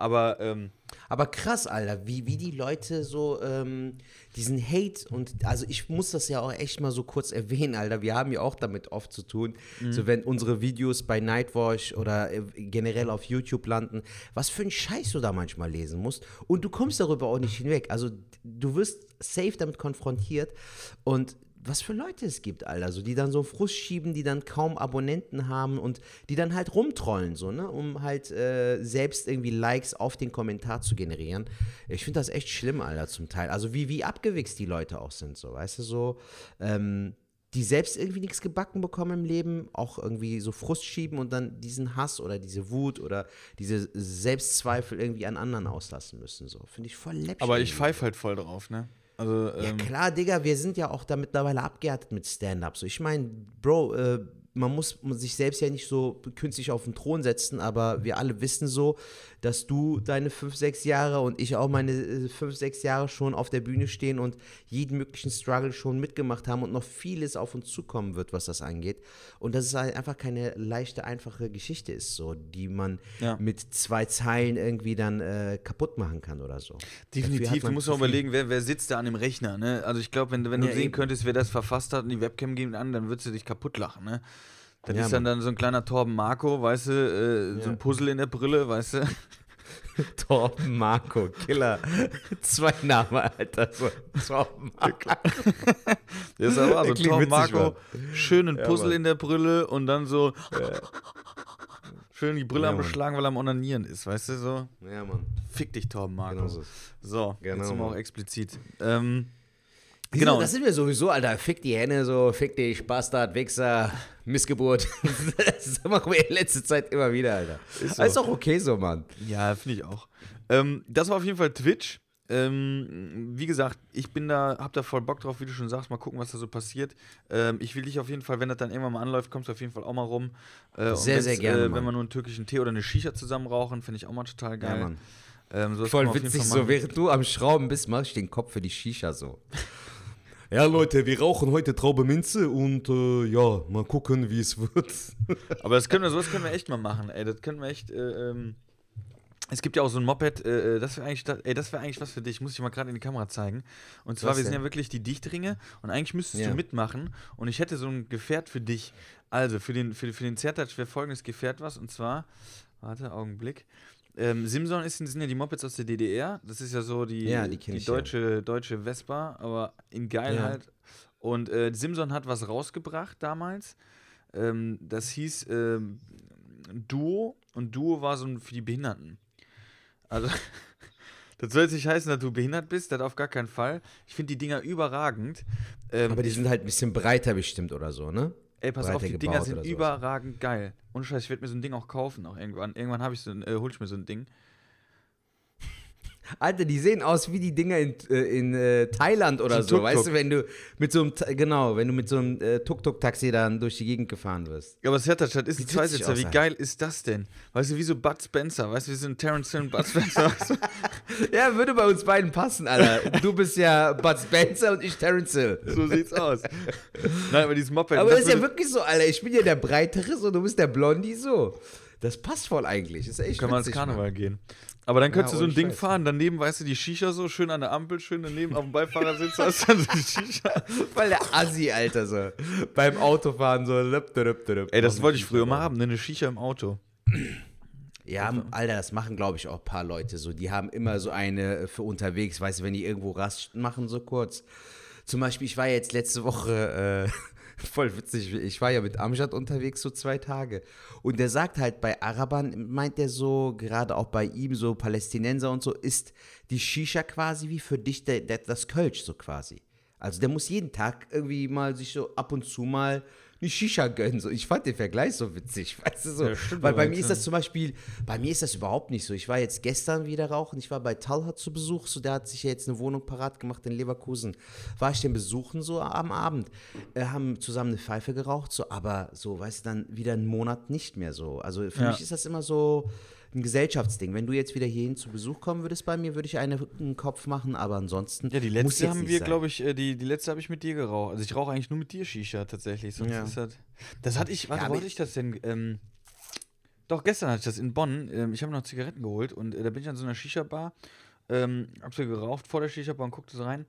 S5: Aber ähm,
S2: Aber krass, Alter, wie, wie die Leute so ähm, diesen Hate und also ich muss das ja auch echt mal so kurz erwähnen, Alter. Wir haben ja auch damit oft zu tun. So wenn unsere Videos bei Nightwatch oder äh, generell auf YouTube landen, was für ein Scheiß du da manchmal lesen musst. Und du kommst darüber auch nicht hinweg. Also du wirst safe damit konfrontiert und was für Leute es gibt, Alter, so, die dann so Frust schieben, die dann kaum Abonnenten haben und die dann halt rumtrollen, so, ne, um halt äh, selbst irgendwie Likes auf den Kommentar zu generieren. Ich finde das echt schlimm, Alter, zum Teil. Also wie, wie abgewichst die Leute auch sind, so, weißt du, so, ähm, die selbst irgendwie nichts gebacken bekommen im Leben, auch irgendwie so Frust schieben und dann diesen Hass oder diese Wut oder diese Selbstzweifel irgendwie an anderen auslassen müssen, so. Finde ich voll läppisch.
S5: Aber ich pfeife halt voll drauf, ne? Also,
S2: Ja
S5: ähm,
S2: klar, Digga, wir sind ja auch da mittlerweile abgehärtet mit Stand-up. So, ich meine, Bro, äh, man muss sich selbst ja nicht so künstlich auf den Thron setzen, aber wir alle wissen so, dass du deine fünf, sechs Jahre und ich auch meine äh, fünf, sechs Jahre schon auf der Bühne stehen und jeden möglichen Struggle schon mitgemacht haben und noch vieles auf uns zukommen wird, was das angeht. Und dass es halt einfach keine leichte, einfache Geschichte ist, so, die man
S5: Ja.
S2: mit zwei Zeilen irgendwie dann äh, kaputt machen kann oder so.
S5: Definitiv, du
S2: man
S5: musst auch überlegen, wer, wer sitzt da an dem Rechner, ne? Also ich glaube, wenn, wenn du
S2: Ja,
S5: sehen
S2: eben.
S5: könntest, wer das verfasst hat und die Webcam geht an, dann würdest du dich kaputt lachen, ne? Das
S2: Ja,
S5: ist dann, dann so ein kleiner Torben Marco, weißt du, äh, so
S2: Ja.
S5: ein Puzzle in der Brille, weißt du?
S2: Torben Marco, Killer. Zwei Namen, Alter. So, Torben Marco.
S5: Der ist aber so
S2: Klingt
S5: Torben Marco, schön ein
S2: Ja,
S5: Puzzle
S2: Mann.
S5: in der Brille und dann so schön die Brille
S2: Ja,
S5: am. Beschlagen, weil er am Onanieren ist, weißt du, so.
S2: Ja, Mann.
S5: Fick dich, Torben Marco.
S2: Genau so.
S5: So,
S2: Genau,
S5: jetzt sind wir auch explizit. Ähm,
S2: Genau. Das sind wir sowieso, Alter. Fick die Henne so, fick dich, Bastard, Wichser, Missgeburt. das machen wir in letzter Zeit immer wieder, Alter. Ist,
S5: so.
S2: ist auch okay so, Mann.
S5: Ja, finde ich auch. Ähm, das war auf jeden Fall Twitch. Ähm, wie gesagt, ich bin da, hab da voll Bock drauf, wie du schon sagst, mal gucken, was da so passiert. Ähm, ich will dich auf jeden Fall, wenn das dann irgendwann mal anläuft, kommst du auf jeden Fall auch mal rum. Äh,
S2: Sehr, sehr gerne,
S5: Äh, wenn wir nur einen türkischen Tee oder eine Shisha zusammen rauchen, finde ich auch mal total geil.
S2: Ja, Mann.
S5: Ähm, kann
S2: Voll witzig, so während du am Schrauben bist, mach ich den Kopf für die Shisha so. Ja, Leute, wir rauchen heute Traube Minze und äh, ja, mal gucken, wie es wird.
S5: Aber das können wir, sowas können wir echt mal machen, ey. Das können wir echt. Äh, ähm, es gibt ja auch so ein Moped, äh, äh, das wäre eigentlich, das- ey, das wäre eigentlich was für dich, muss ich mal gerade in die Kamera zeigen. Und zwar,
S2: Was
S5: wir sind
S2: denn?
S5: ja wirklich die Dichtringe und eigentlich müsstest
S2: Ja.
S5: du mitmachen und ich hätte so ein Gefährt für dich. Also, für den, für, für den Zertatsch wäre folgendes Gefährt was und zwar, warte, Augenblick. Ähm, Simson ist, sind ja die Mopeds aus der DDR. Das ist ja so die,
S2: Ja, die
S5: die
S2: ich, ja.
S5: deutsche, deutsche Vespa, aber in geil
S2: Ja.
S5: halt. Und äh, Simson hat was rausgebracht damals. Ähm, das hieß ähm, Duo und Duo war so für die Behinderten. Also, das soll jetzt nicht heißen, dass du behindert bist, das auf gar keinen Fall. Ich finde die Dinger überragend. Ähm,
S2: Aber die sind halt ein bisschen breiter bestimmt oder so, ne?
S5: Ey, pass auf, die Dinger sind
S2: sowas.
S5: überragend geil. Und Scheiß, ich werde mir so ein Ding auch kaufen, auch irgendwann. Irgendwann habe ich so ein, äh, hol ich mir so ein Ding.
S2: Alter, die sehen aus wie die Dinger in, äh, in äh, Thailand oder
S5: So
S2: so.
S5: ein
S2: Weißt
S5: Tuk-Tuk.
S2: du, wenn du mit so einem, genau, wenn du mit so einem äh, Tuk-Tuk-Taxi dann durch die Gegend gefahren wirst.
S5: Ja, aber das Hertha-Stadt ist ein Zweisitzer. Wie geil ist das denn? Weißt du, wie so Bud Spencer. Weißt du, wie so ein Terence Hill und Bud Spencer. weißt?
S2: Ja, würde bei uns beiden passen, Alter. Du bist ja Bud Spencer und ich Terence Hill.
S5: so sieht's aus. Nein, aber dieses Moped.
S2: Aber das ist ja wirklich so, Alter. Ich bin ja der Breitere, so, du bist der Blondie, so. Das passt voll eigentlich. Ist echt
S5: Können wir ins Karneval
S2: Mann.
S5: gehen. Aber dann könntest
S2: Ja,
S5: du so ein Ding
S2: Scheiß.
S5: fahren, daneben, weißt du, die Shisha so schön an der Ampel, schön daneben auf dem Beifahrersitz hast du dann so die Shisha.
S2: Voll der Assi, Alter, so. Beim Autofahren so. Lüp, lüp, lüp,
S5: Ey, das wollte ich früher mal haben, ne, eine Shisha im Auto.
S2: Ja, Alter, das machen, glaube ich, auch ein paar Leute so. Die haben immer so eine für unterwegs, weißt du, wenn die irgendwo Rast machen, so kurz. Zum Beispiel, ich war jetzt letzte Woche, äh, voll witzig, ich war ja mit Amjad unterwegs, so zwei Tage. Und der sagt halt, bei Arabern, meint der so, gerade auch bei ihm, so Palästinenser und so, ist die Shisha quasi wie für dich der, der, das Kölsch, so quasi. Also der muss jeden Tag irgendwie mal sich so ab und zu mal eine Shisha gönnen. So. Ich fand den Vergleich so witzig, weißt du so.
S5: Ja, stimmt
S2: Weil bei mir ist das zum Beispiel, bei mir ist das überhaupt nicht so. Ich war jetzt gestern wieder rauchen, ich war bei Talha zu Besuch, so der hat sich ja jetzt eine Wohnung parat gemacht in Leverkusen. War ich den besuchen so am Abend, äh, haben zusammen eine Pfeife geraucht, so, aber so, weißt du, dann wieder einen Monat nicht mehr so. Also für
S5: Ja.
S2: mich ist das immer so ein Gesellschaftsding. Wenn du jetzt wieder hierhin zu Besuch kommen würdest bei mir, würde ich eine einen Kopf machen, aber ansonsten
S5: Ja, die letzte haben wir, glaube ich, äh, die, die letzte habe ich mit dir geraucht. Also ich rauche eigentlich nur mit dir Shisha tatsächlich. Sonst
S2: Ja.
S5: ist das. Das hatte ich, warte,
S2: Ja,
S5: wo
S2: aber
S5: hatte ich das denn? Ähm, doch, gestern hatte ich das in Bonn. Ähm, ich habe noch Zigaretten geholt und äh, da bin ich an so einer Shisha-Bar. Ähm, hab so geraucht vor der Shisha-Bar und guckte so rein.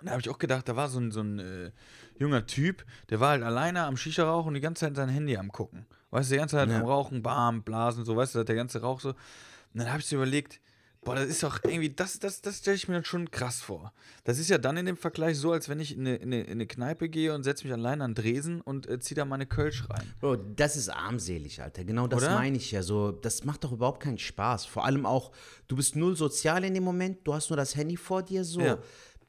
S5: Und da habe ich auch gedacht, da war so ein, so ein äh, junger Typ, der war halt alleine am Shisha-Rauchen und die ganze Zeit sein Handy am gucken. Weißt du, die ganze Zeit
S2: Ja.
S5: am Rauchen, bam, blasen, so, weißt du, der ganze Rauch so. Und dann habe ich so überlegt, Boah, das ist doch irgendwie, das, das, das stelle ich mir dann schon krass vor. Das ist ja dann in dem Vergleich so, als wenn ich in eine, in eine, in eine Kneipe gehe und setze mich allein an Dresen und äh, ziehe da meine Kölsch rein.
S2: Bro, das ist armselig, Alter. Genau das
S5: Oder?
S2: meine ich ja. So, das macht doch überhaupt keinen Spaß. Vor allem auch, du bist null sozial in dem Moment, du hast nur das Handy vor dir, so.
S5: Ja.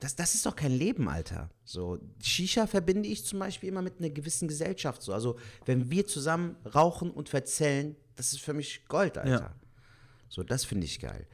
S2: Das, das ist doch kein Leben, Alter. So, Shisha verbinde ich zum Beispiel immer mit einer gewissen Gesellschaft. So. Also, wenn wir zusammen rauchen und verzellen, das ist für mich Gold, Alter.
S5: Ja.
S2: So, das finde ich geil.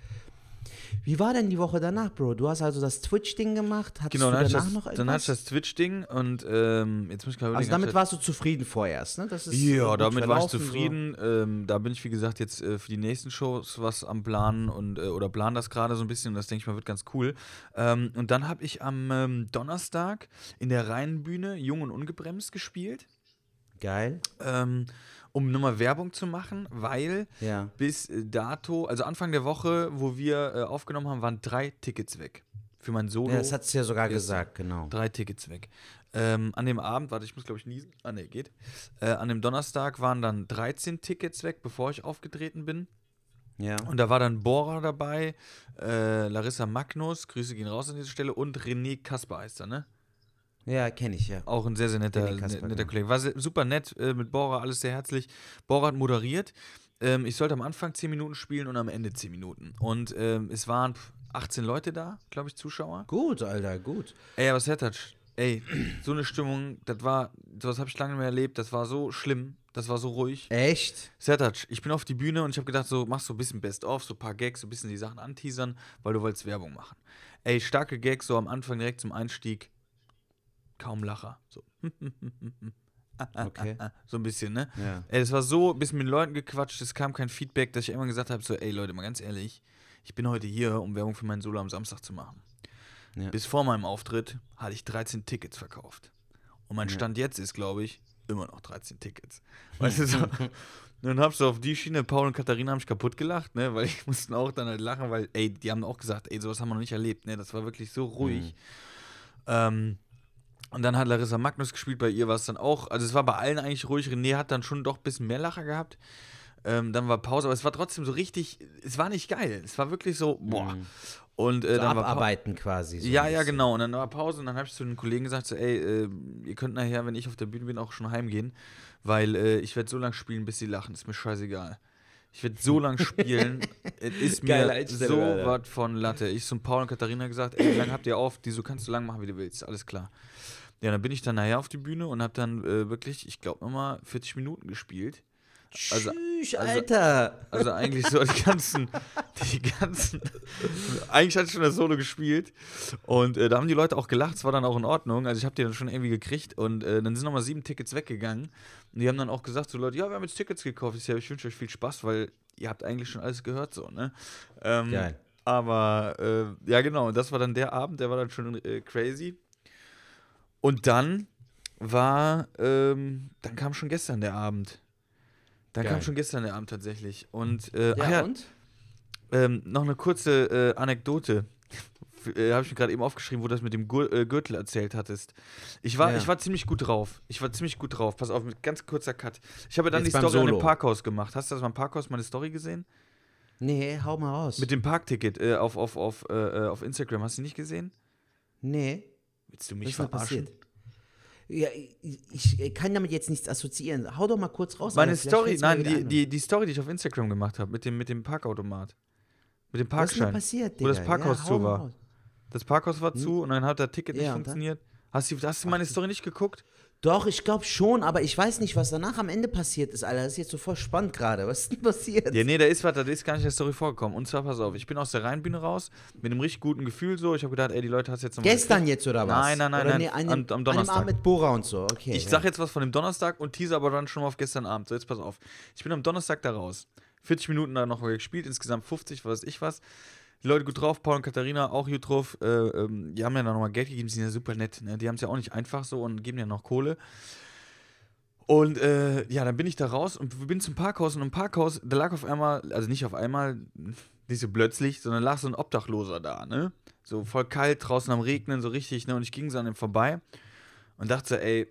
S2: Wie war denn die Woche danach, Bro? Du hast also das Twitch-Ding gemacht. Hattest
S5: Genau,
S2: du
S5: dann
S2: danach
S5: das,
S2: noch
S5: dann
S2: etwas?
S5: hatte ich das Twitch-Ding und ähm, jetzt muss ich gerade
S2: also damit warst du zufrieden vorerst, ne? Das ist
S5: Ja, damit war ich
S2: verlaufen, so.
S5: zufrieden. Ähm, da bin ich, wie gesagt, jetzt äh, für die nächsten Shows was am Planen und äh, oder plan das gerade so ein bisschen und das denke ich mal wird ganz cool. Ähm, und dann habe ich am ähm, Donnerstag in der Rheinbühne Jung und Ungebremst gespielt,
S2: Geil.
S5: ähm, um nochmal Werbung zu machen, weil
S2: Ja.
S5: bis äh, dato, also Anfang der Woche, wo wir äh, aufgenommen haben, waren drei Tickets weg. Für mein Solo.
S2: Ja, das hat es ja sogar gesagt, genau.
S5: Drei Tickets weg. Ähm, an dem Abend, warte, ich muss glaube ich niesen. Ah, ne, geht. Äh, an dem Donnerstag waren dann 13 Tickets weg, bevor ich aufgetreten bin.
S2: Ja.
S5: Und da war dann Bora dabei, äh, Larissa Magnus, Grüße gehen raus an dieser Stelle, und René Kasper heißt er, ne?
S2: Ja, kenne ich, ja.
S5: Auch ein sehr, sehr netter,
S2: Kasper,
S5: ne- netter. Kollege. War super nett äh, mit Bora, alles sehr herzlich. Bora hat moderiert. Ähm, ich sollte am Anfang 10 Minuten spielen und am Ende 10 Minuten. Und ähm, es waren pf, 18 Leute da, glaube ich, Zuschauer.
S2: Gut, Alter, gut.
S5: Ey, aber Sertac, ey, so eine Stimmung, das war, sowas habe ich lange nicht mehr erlebt, das war so schlimm, das war so ruhig.
S2: Echt?
S5: Sertac, ich bin auf die Bühne und ich habe gedacht, so machst so ein bisschen Best-of, so ein paar Gags, so ein bisschen die Sachen anteasern, weil du wolltest Werbung machen. Ey, starke Gags, so am Anfang direkt zum Einstieg, kaum Lacher. So,
S2: Okay.
S5: so ein bisschen, ne?
S2: Ja.
S5: Ey, das war so, ein bisschen mit Leuten gequatscht, es kam kein Feedback, dass ich irgendwann gesagt habe, so, ey Leute, mal ganz ehrlich, ich bin heute hier, um Werbung für mein Solo am Samstag zu machen.
S2: Ja.
S5: Bis vor meinem Auftritt hatte ich 13 Tickets verkauft. Und mein Stand jetzt ist, glaube ich, immer noch 13 Tickets. Weißt du so? Dann hab so auf die Schiene, Paul und Katharina haben mich kaputt gelacht, ne, weil ich mussten auch dann halt lachen, weil, ey, die haben auch gesagt, ey, sowas haben wir noch nicht erlebt, ne, das war wirklich so ruhig. Ähm, und dann hat Larissa Magnus gespielt, bei ihr war es dann auch, also es war bei allen eigentlich ruhig, René hat dann schon doch ein bisschen mehr Lacher gehabt. Ähm, dann war Pause, aber es war trotzdem so richtig, es war nicht geil, es war wirklich so, boah. Und äh,
S2: So
S5: dann war Pa-
S2: abarbeiten quasi. So
S5: ja, ja, genau. Und dann war Pause und dann habe ich zu den Kollegen gesagt, so, ey, äh, ihr könnt nachher, wenn ich auf der Bühne bin, auch schon heimgehen, weil äh, ich werde so lange spielen, bis sie lachen. Ist mir scheißegal. Ich werde so lange spielen, es ist mir so was von Latte. Ich zum Paul und Katharina gesagt, ey, wie lange habt ihr auf? Die so, kannst du lang machen, wie du willst, alles klar. Ja, dann bin ich dann nachher auf die Bühne und habe dann äh, wirklich, ich glaube nochmal 40 Minuten gespielt. Also,
S2: Tschüss,
S5: also-
S2: Alter.
S5: also eigentlich so die ganzen, die ganzen, eigentlich hatte ich schon das Solo gespielt und äh, da haben die Leute auch gelacht, es war dann auch in Ordnung, also ich habe die dann schon irgendwie gekriegt und äh, dann sind nochmal sieben Tickets weggegangen und die haben dann auch gesagt, so Leute, ja, wir haben jetzt Tickets gekauft, ich, ich wünsche euch viel Spaß, weil ihr habt eigentlich schon alles gehört so, ne? Ähm,
S2: Geil.
S5: Aber, äh, ja genau, und das war dann der Abend, der war dann schon äh, crazy und dann war, ähm, dann kam schon gestern der Abend. Dann
S2: Geil.
S5: kam schon gestern der Abend tatsächlich. Und, äh,
S2: Ja,
S5: ach ja
S2: und?
S5: ähm, noch eine kurze äh, Anekdote. Äh, Habe ich mir gerade eben aufgeschrieben, wo du das mit dem Gur äh, Gürtel erzählt hattest. Ich war,
S2: Ja.
S5: ich war ziemlich gut drauf. Ich war ziemlich gut drauf. Pass auf, mit ganz kurzer Cut. Ich habe dann
S2: Jetzt
S5: die Story an dem
S2: Solo.
S5: Parkhaus gemacht. Hast du das beim Parkhaus meine Story gesehen?
S2: Nee, hau mal raus.
S5: Mit dem Parkticket äh, auf, auf, auf, äh, äh, auf Instagram. Hast du nicht gesehen?
S2: nee,
S5: Willst du
S2: was
S5: mich
S2: ist da
S5: verarschen?
S2: passiert? Ja, ich, ich kann damit jetzt nichts assoziieren. Hau doch mal kurz raus.
S5: Meine Story, nein, die, die, die Story, die ich auf Instagram gemacht habe, mit dem, mit dem Parkautomat. Mit dem
S2: Was ist
S5: Parkschein.
S2: passiert,
S5: wo das
S2: Digga?
S5: Parkhaus
S2: ja,
S5: zu war.
S2: raus.
S5: Das Parkhaus war zu und dann hat das Ticket nicht
S2: Ja, dann?
S5: funktioniert. Hast du, hast du meine Story nicht geguckt?
S2: Doch, ich glaube schon, aber ich weiß nicht, was danach am Ende passiert ist, Alter. Das ist jetzt so voll spannend gerade. Was ist denn passiert?
S5: Ja, nee, da ist was, da ist gar nicht der Story vorgekommen. Und zwar, pass auf, ich bin aus der Rheinbühne raus, mit einem richtig guten Gefühl so. Ich habe gedacht, ey, die Leute hast jetzt noch mal
S2: Gestern
S5: gekriegt.
S2: jetzt oder was?
S5: Nein, nein, nein,
S2: oder
S5: nein,
S2: Nee, an
S5: am- am Donnerstag.
S2: Abend mit Bora und so, okay.
S5: Ich
S2: ja.
S5: sag jetzt was von dem Donnerstag und teaser aber dann schon mal auf gestern Abend. So, jetzt pass auf. Ich bin am Donnerstag da raus. 40 Minuten da noch gespielt, insgesamt 50, was weiß ich was. Die Leute gut drauf, Paul und Katharina auch gut drauf. Äh, ähm, die haben ja noch mal Geld gegeben, die sind ja super nett. Ne? Die haben es ja auch nicht einfach so und geben ja noch Kohle. Und äh, ja, dann bin ich da raus und bin zum Parkhaus und im Parkhaus, da lag auf einmal, also nicht auf einmal, nicht so plötzlich, sondern lag so ein Obdachloser da, ne? So voll kalt, draußen am Regnen, so richtig, ne? Und ich ging so an ihm vorbei und dachte so, ey,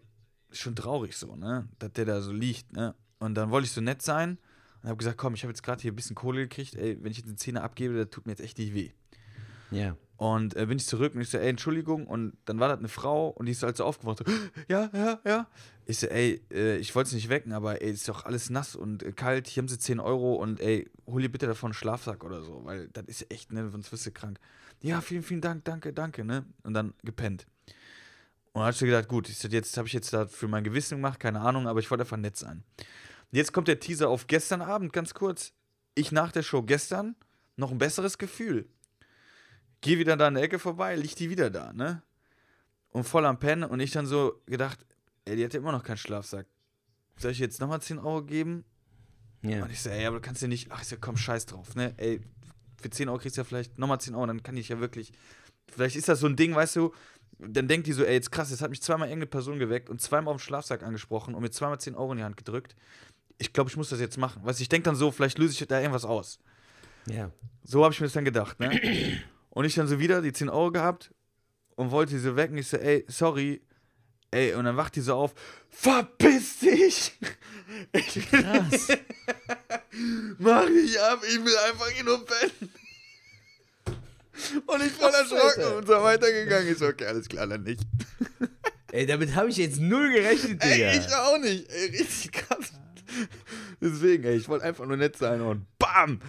S5: schon traurig so, ne? Dass der da so liegt, ne? Und dann wollte ich so nett sein Und habe gesagt, komm, ich habe jetzt gerade hier ein bisschen Kohle gekriegt, ey, wenn ich jetzt eine Zehner abgebe, das tut mir jetzt echt nicht weh.
S2: Ja.
S5: Und äh, bin ich zurück und ich so, ey, Entschuldigung. Und dann war das eine Frau und die ist halt so aufgewacht. So, ja, ja, ja. Ich so, ey, äh, ich wollte es nicht wecken, aber ey, ist doch alles nass und äh, kalt. Hier haben sie 10 Euro und ey, hol dir bitte davon einen Schlafsack oder so, weil das ist echt, ne, sonst wirst du krank. Ja, vielen, vielen Dank, danke, danke, ne? Und dann gepennt. Und dann ich so gedacht, gut, ich so, jetzt habe ich jetzt da für mein Gewissen gemacht, keine Ahnung, aber ich wollte einfach nett sein. Jetzt kommt der Teaser auf gestern Abend, ganz kurz. Ich nach der Show gestern noch ein besseres Gefühl. Geh wieder da an der Ecke vorbei, liegt die wieder da, ne? Und voll am Pennen und ich dann so gedacht, ey, die hat ja immer noch keinen Schlafsack. Soll ich jetzt nochmal 10 Euro geben?
S2: Ja.
S5: Und ich so, ey, aber du kannst ja nicht, ach, ich so, komm, scheiß drauf, ne? Ey, für 10 Euro kriegst du ja vielleicht nochmal 10 Euro, dann kann ich ja wirklich, vielleicht ist das so ein Ding, weißt du, dann denkt die so, ey, jetzt krass, jetzt hat mich zweimal irgendeine Person geweckt und zweimal auf den Schlafsack angesprochen und mir zweimal 10 Euro in die Hand gedrückt. Ich glaube, ich muss das jetzt machen. Weißt du, ich denke dann so, vielleicht löse ich da irgendwas aus.
S2: Ja.
S5: So habe ich mir das dann gedacht, ne? Und ich dann so wieder die 10 Euro gehabt und wollte sie so wecken. Ich so, ey, sorry. Ey, und dann wacht die so auf. Verpiss dich! Ich
S2: Krass.
S5: mach dich ab, ich will einfach hier nur pennen. Und ich voll erschrocken und so weitergegangen. Ich so, okay, alles klar, dann nicht.
S2: Ey, damit habe ich jetzt null gerechnet, Digga.
S5: Ey, ich auch nicht. Ey, richtig krass. Deswegen, ey, ich wollte einfach nur nett sein und BAM!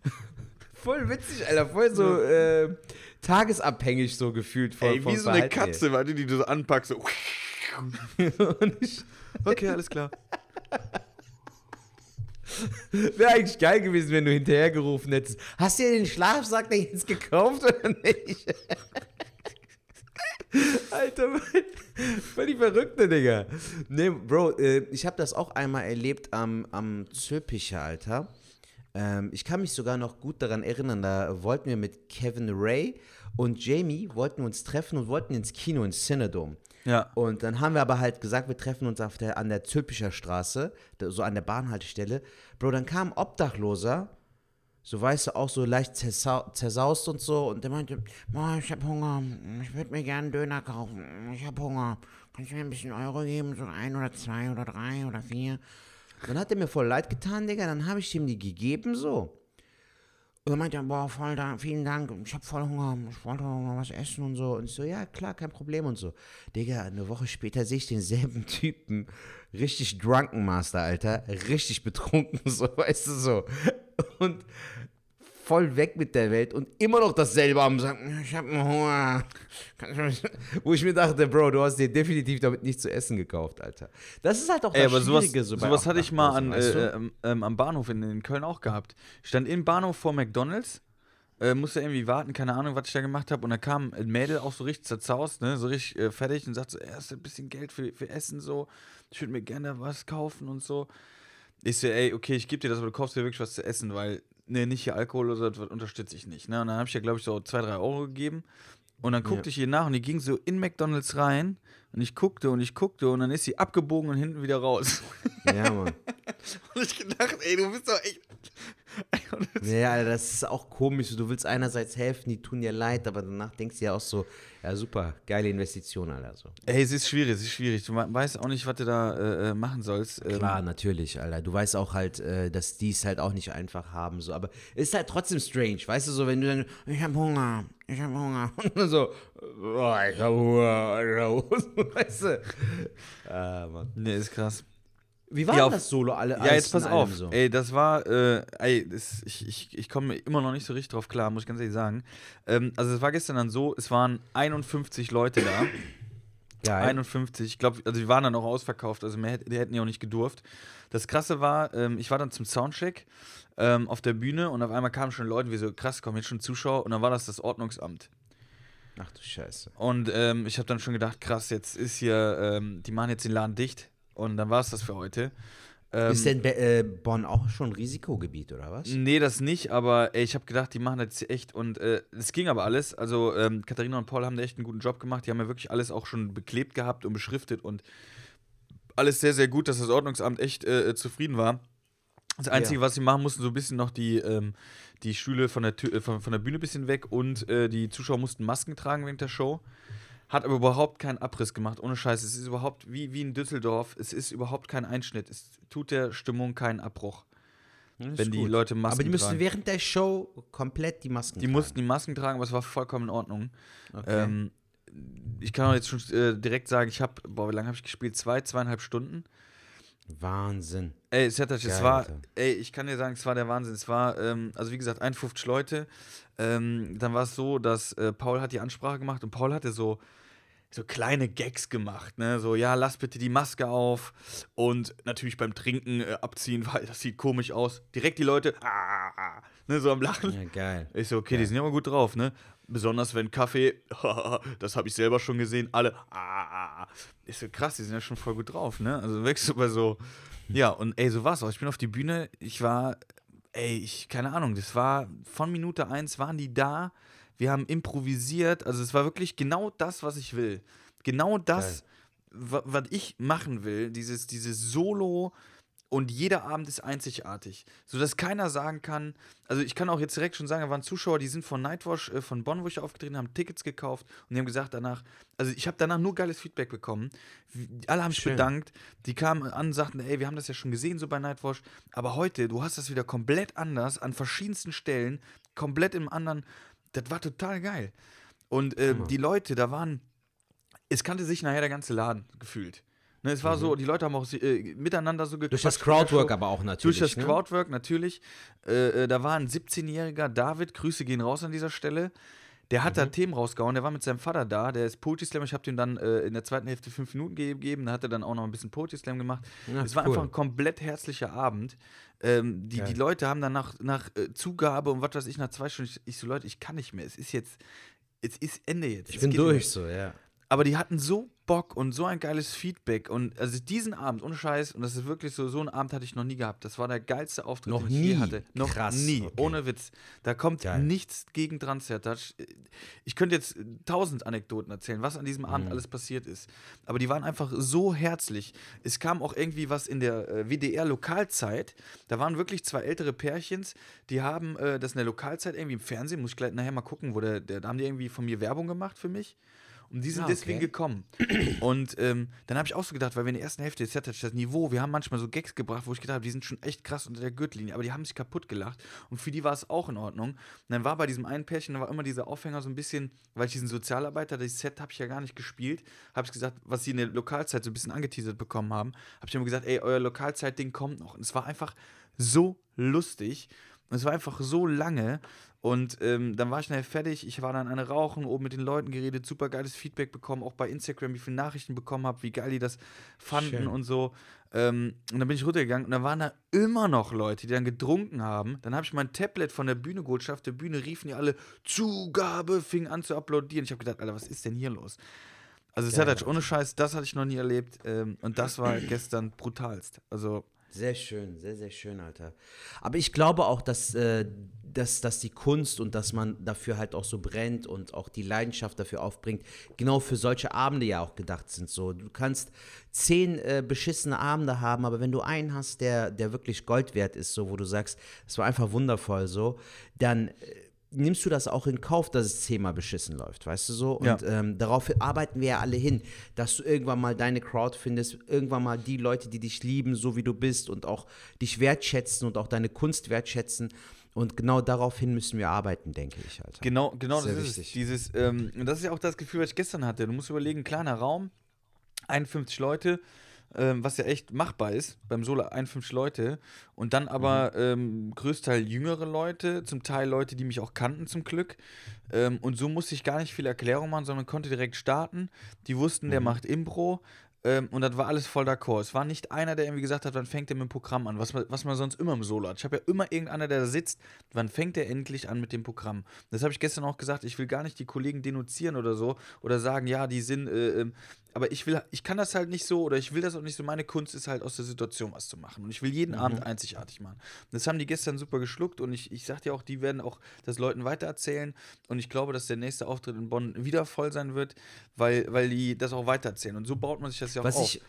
S2: Voll witzig, Alter. Voll so äh, tagesabhängig so gefühlt von
S5: Ey, wie so eine
S2: Verhalten,
S5: Katze, warte, die du so anpackst. So. Okay, alles klar.
S2: Wäre eigentlich geil gewesen, wenn du hinterhergerufen hättest. Hast du dir den Schlafsack denn jetzt gekauft oder nicht? Alter, die Verrückte, Digga. Nee, Bro, äh, ich habe das auch einmal erlebt am, am Zülpicher, Alter. Ähm, ich kann mich sogar noch gut daran erinnern, da wollten wir mit Kevin Ray und Jamie wollten uns treffen und wollten ins Kino in Cinedome.
S5: Ja.
S2: Und dann haben wir aber halt gesagt, wir treffen uns auf der, an der Zülpicher Straße, so an der Bahnhaltestelle. Bro, dann kam ein Obdachloser, so weißt du, auch so leicht zersau zersaust und so. Und der meinte,
S4: Boah, ich hab Hunger. Ich würde mir gerne einen Döner kaufen. Ich hab Hunger. Kannst du mir ein bisschen Euro geben? So ein oder zwei oder drei oder vier?
S2: dann hat er mir voll leid getan, Digga. Dann habe ich ihm die gegeben, so.
S4: Und dann meinte er, boah, voll da, vielen Dank. Ich hab voll Hunger. Ich wollte noch mal was essen und so.
S2: Und ich so, ja, klar, kein Problem und so. Digga, eine Woche später sehe ich denselben Typen, richtig drunken Master, Alter, richtig betrunken, so, weißt du, so. Und voll weg mit der Welt und immer noch dasselbe am sagen,
S4: Ich hab einen Hunger.
S2: Wo ich mir dachte, Bro, du hast dir definitiv damit nichts zu essen gekauft, Alter. Das ist halt auch
S5: Ey,
S2: das
S5: aber sowas,
S2: Schwierige so bei
S5: sowas hatte ich mal an, äh,
S2: weißt du?
S5: ähm, ähm, am Bahnhof in, in Köln auch gehabt. Ich stand im Bahnhof vor McDonalds, äh, musste irgendwie warten, keine Ahnung, was ich da gemacht habe. Und da kam ein Mädel auch so richtig zerzaust, ne, so richtig äh, fertig und sagte so, er du ein bisschen Geld für, für Essen so. Ich würde mir gerne was kaufen und so. Ich so, ey, okay, ich gebe dir das, aber du kaufst dir wirklich was zu essen, weil, ne, nicht hier Alkohol oder so, das unterstütze ich nicht. Ne? Und dann habe ich ihr, glaube ich, so zwei, drei Euro gegeben. Und dann guckte ich ihr nach und die ging so in McDonalds rein. Und ich guckte und ich guckte und dann ist sie abgebogen und hinten wieder raus.
S2: Ja, Mann.
S5: Und ich gedacht, ey, du bist doch echt.
S2: Ja, das ist auch komisch. Du willst einerseits helfen, die tun dir leid, aber danach denkst du ja auch so, ja, super, geile Investition, Alter. So.
S5: Ey, es ist schwierig, es ist schwierig. Du we- weißt auch nicht, was du da äh, äh, machen sollst. Ähm,
S2: Klar, natürlich, Alter. Du weißt auch halt, äh, dass die es halt auch nicht einfach haben, so. Aber es ist halt trotzdem strange, weißt du, so, wenn du dann,
S4: Ich hab Hunger. Ich hab Hunger.
S2: und dann so, oh, ich hab Hunger, ich hab Hunger, weißt du. Ah, Mann.
S5: Nee, ist krass.
S2: Wie war
S5: Ja,
S2: das Solo alle?
S5: Ja, jetzt pass auf.
S2: So?
S5: Ey, das war, äh, ey, das, ich, ich, ich komme immer noch nicht so richtig drauf klar, muss ich ganz ehrlich sagen. Ähm, also, es war gestern dann so, es waren 51 Leute da.
S2: Geil.
S5: 51, ich glaube, also die waren dann auch ausverkauft, also mehr, die hätten ja auch nicht gedurft. Das Krasse war, ähm, ich war dann zum Soundcheck ähm, auf der Bühne und auf einmal kamen schon Leute wie so, krass, kommen jetzt schon Zuschauer und dann war das das Ordnungsamt.
S2: Ach du Scheiße.
S5: Und ähm, ich habe dann schon gedacht, krass, jetzt ist hier, ähm, die machen jetzt den Laden dicht und dann war es das für heute. Ähm,
S2: ist denn Be äh, Bonn auch schon ein Risikogebiet, oder was?
S5: Nee, das nicht, aber ey, ich habe gedacht, die machen das jetzt echt und äh, es ging aber alles. Also ähm, Katharina und Paul haben da echt einen guten Job gemacht. Die haben ja wirklich alles auch schon beklebt gehabt und beschriftet und alles sehr, sehr gut, dass das Ordnungsamt echt äh, zufrieden war. Das Einzige, was sie machen mussten, so ein bisschen noch die, ähm, die Stühle von der, Tür, äh, von, von der Bühne ein bisschen weg und äh, die Zuschauer mussten Masken tragen während der Show. Hat aber überhaupt keinen Abriss gemacht, ohne Scheiß. Es ist überhaupt wie, wie in Düsseldorf, es ist überhaupt kein Einschnitt. Es tut der Stimmung keinen Abbruch. wenn die Leute Masken
S2: Aber die müssen
S5: tragen.
S2: während der Show komplett die Masken
S5: Die
S2: tragen.
S5: mussten die Masken tragen, aber es war vollkommen in Ordnung.
S2: Okay.
S5: Ähm, ich kann auch jetzt schon äh, direkt sagen, ich habe, boah, wie lange habe ich gespielt? Zwei, zweieinhalb Stunden.
S2: Wahnsinn.
S5: Ey, Sertac, es
S2: Geil,
S5: war,
S2: Alter.
S5: ey, ich kann dir sagen, es war der Wahnsinn. Es war, ähm, also wie gesagt, 51 Leute. Ähm, dann war es so, dass äh, Paul hat die Ansprache gemacht und Paul hatte so, so kleine Gags gemacht, ne? So, ja, lass bitte die Maske auf und natürlich beim Trinken äh, abziehen, weil das sieht komisch aus. Direkt die Leute, ah, ah, ne, so am Lachen.
S2: Ja, geil.
S5: Ich so, okay, die sind ja mal gut drauf, ne? Besonders wenn Kaffee, das habe ich selber schon gesehen, alle, ah, ah. Ich so, krass, die sind ja schon voll gut drauf, ne? Also wächst du bei so, ja, und ey, so war's auch. Ich bin auf die Bühne, ich war, ey, ich, keine Ahnung, das war, von Minute eins waren die da, wir haben improvisiert, also es war wirklich genau das, was ich will. Genau das, wa- was ich machen will, dieses, dieses Solo, und jeder Abend ist einzigartig, sodass keiner sagen kann, also ich kann auch jetzt direkt schon sagen, da waren Zuschauer, die sind von Nightwash, äh, von Bonn, wo ich aufgetreten habe, haben Tickets gekauft und die haben gesagt danach, also ich habe danach nur geiles Feedback bekommen. Alle haben sich bedankt, die kamen an und sagten, ey, wir haben das ja schon gesehen so bei Nightwash, aber heute, du hast das wieder komplett anders, an verschiedensten Stellen, komplett im anderen, das war total geil. Und äh, die Leute, da waren, es kannte sich nachher der ganze Laden gefühlt. Ne, es war so, die Leute haben auch äh, miteinander so gequatscht.
S2: Durch das Crowdwork aber auch natürlich.
S5: Durch das
S2: ne?
S5: Crowdwork natürlich. Äh, äh, da war ein 17-jähriger David, Grüße gehen raus an dieser Stelle. Der hat da
S2: Mhm.
S5: Themen rausgehauen, der war mit seinem Vater da, der ist Poetry Slam. Ich habe dem dann äh, in der zweiten Hälfte fünf Minuten ge- gegeben, da hat er dann auch noch ein bisschen Poetry Slam gemacht.
S2: Ja,
S5: es war
S2: cool.
S5: einfach ein komplett herzlicher Abend. Ähm, die, die Leute haben dann nach, nach äh, Zugabe und was weiß ich, nach zwei Stunden, ich, ich so, Leute, ich kann nicht mehr. Es ist jetzt, es ist Ende jetzt.
S2: Ich bin durch so, ja.
S5: Aber die hatten so Bock und so ein geiles Feedback. Und also diesen Abend, ohne Scheiß, und das ist wirklich so, so einen Abend hatte ich noch nie gehabt. Das war der geilste Auftritt,
S2: Noch
S5: den ich je
S2: nie?
S5: hatte. Noch
S2: Krass,
S5: nie,
S2: okay.
S5: ohne Witz. Da kommt
S2: Geil.
S5: nichts gegen dran, Sertac. Ich könnte jetzt tausend Anekdoten erzählen, was an diesem
S2: Mhm.
S5: Abend alles passiert ist. Aber die waren einfach so herzlich. Es kam auch irgendwie was in der äh, WDR-Lokalzeit. Da waren wirklich zwei ältere Pärchens, die haben äh, das in der Lokalzeit irgendwie im Fernsehen, muss ich gleich nachher mal gucken, wo der, der, da haben die irgendwie von mir Werbung gemacht für mich. Und die sind
S2: Ah,
S5: deswegen
S2: okay.
S5: gekommen. Und ähm, dann habe ich auch so gedacht, weil wir in der ersten Hälfte jetzt hatte das Niveau, wir haben manchmal so Gags gebracht, wo ich gedacht habe, die sind schon echt krass unter der Gürtellinie, aber die haben sich kaputt gelacht. Und für die war es auch in Ordnung. Und dann war bei diesem einen Pärchen, da war immer dieser Aufhänger so ein bisschen, weil ich diesen Sozialarbeiter, das Set habe ich ja gar nicht gespielt, habe ich gesagt, was sie in der Lokalzeit so ein bisschen angeteasert bekommen haben, habe ich immer gesagt, ey, euer Lokalzeit-Ding kommt noch. Und es war einfach so lustig. Und es war einfach so lange. Und ähm, dann war ich schnell fertig. Ich war dann eine Rauchen, oben mit den Leuten geredet, super geiles Feedback bekommen, auch bei Instagram, wie viele Nachrichten bekommen habe, wie geil die das fanden
S2: Schön.
S5: und so. Ähm, und dann bin ich runtergegangen und da waren da immer noch Leute, die dann getrunken haben. Dann habe ich mein Tablet von der Bühne geholt, auf der Bühne riefen die alle Zugabe, fingen an zu applaudieren. Ich habe gedacht, Alter, was ist denn hier los? Also es hat halt ohne Scheiß, das hatte ich noch nie erlebt ähm, und das war gestern brutalst. Also
S2: Sehr schön, sehr, sehr schön, Alter. Aber ich glaube auch, dass, äh, dass, dass die Kunst und dass man dafür halt auch so brennt und auch die Leidenschaft dafür aufbringt, genau für solche Abende ja auch gedacht sind. So, du kannst zehn äh, beschissene Abende haben, aber wenn du einen hast, der, der wirklich Gold wert ist, so, wo du sagst, es war einfach wundervoll, so, dann äh, nimmst du das auch in Kauf, dass es zehnmal beschissen läuft, weißt du so? Und
S5: Ja.
S2: ähm, darauf arbeiten wir ja alle hin, dass du irgendwann mal deine Crowd findest, irgendwann mal die Leute, die dich lieben, so wie du bist und auch dich wertschätzen und auch deine Kunst wertschätzen. Und genau daraufhin müssen wir arbeiten, denke ich, Alter.
S5: Genau, genau
S2: Sehr
S5: das ist
S2: wichtig.
S5: es. Dieses, ähm, und das ist ja auch das Gefühl, was ich gestern hatte. Du musst überlegen, kleiner Raum, 51 Leute, ähm, was ja echt machbar ist, beim Solo 51 Leute. Und dann aber ähm, größtenteils jüngere Leute, zum Teil Leute, die mich auch kannten zum Glück. Ähm, und so musste ich gar nicht viel Erklärung machen, sondern konnte direkt starten. Die wussten, der macht Impro. Ähm, und das war alles voll d'accord. Es war nicht einer, der irgendwie gesagt hat, wann fängt er mit dem Programm an, was man, was man sonst immer im Solo hat. Ich habe ja immer irgendeiner, der da sitzt, wann fängt er endlich an mit dem Programm. Das habe ich gestern auch gesagt, ich will gar nicht die Kollegen denunzieren oder so oder sagen, ja, die sind, äh, ähm, aber ich will, ich kann das halt nicht so oder ich will das auch nicht so. Meine Kunst ist halt aus der Situation was zu machen und ich will jeden Abend einzigartig machen. Das haben die gestern super geschluckt und ich, ich sag dir auch, die werden auch das Leuten weitererzählen und ich glaube, dass der nächste Auftritt in Bonn wieder voll sein wird, weil, weil die das auch weitererzählen und so baut man sich das ja auch
S2: Was
S5: auf.
S2: ich,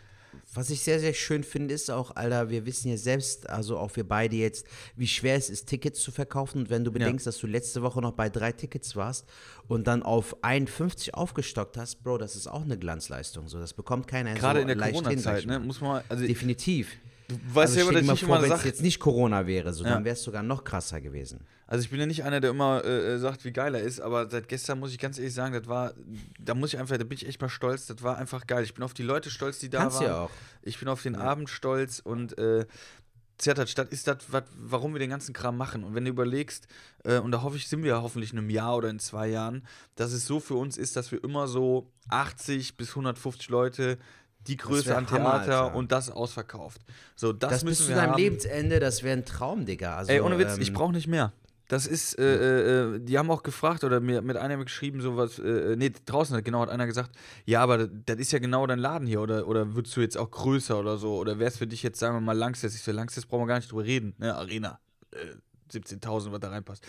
S2: was ich sehr, sehr schön finde, ist auch, Alter, wir wissen ja selbst, also auch wir beide jetzt, wie schwer es ist, Tickets zu verkaufen. Und wenn du bedenkst, dass du letzte Woche noch bei drei Tickets warst und dann auf 51 aufgestockt hast, Bro, das ist auch eine Glanzleistung. So, das bekommt keiner
S5: Gerade
S2: so
S5: in der Corona-Zeit, ne, muss man, also
S2: Definitiv.
S5: Du weißt
S2: also
S5: ja,
S2: stell
S5: dass ich
S2: vor,
S5: immer
S2: wenn es jetzt nicht Corona wäre, so,
S5: Ja.
S2: dann wäre es sogar noch krasser gewesen.
S5: Also ich bin ja nicht einer, der immer äh, äh, sagt, wie geil er ist, aber seit gestern muss ich ganz ehrlich sagen, das war, da muss ich einfach, da bin ich echt mal stolz, das war einfach geil. Ich bin auf die Leute stolz, die da
S2: Kannst
S5: waren.
S2: ja auch.
S5: Ich bin auf den Abend stolz und äh, Zertatstadt ist das, wat- warum wir den ganzen Kram machen. Und wenn du überlegst, äh, und da hoffe ich, sind wir hoffentlich in einem Jahr oder in zwei Jahren, dass es so für uns ist, dass wir immer so 80 bis 150 Leute die Größe an
S2: Hammer,
S5: Theater
S2: Alter.
S5: und das ausverkauft. So, das,
S2: Das,
S5: müssen
S2: bis zu
S5: wir
S2: deinem
S5: haben.
S2: Lebensende, das wäre ein Traum, Digga. Also,
S5: Ey, ohne Witz, ich
S2: ähm,
S5: brauche nicht mehr. Das ist, äh, äh, die haben auch gefragt oder mir mit einer geschrieben, sowas, äh, nee, draußen hat genau hat einer gesagt, ja, aber das, das ist ja genau dein Laden hier oder, oder würdest du jetzt auch größer oder so oder wär's für dich jetzt, sagen wir mal, Langsess? Ich so, Langsess brauchen wir gar nicht drüber reden, ne, Arena, äh, 17.000, was da reinpasst.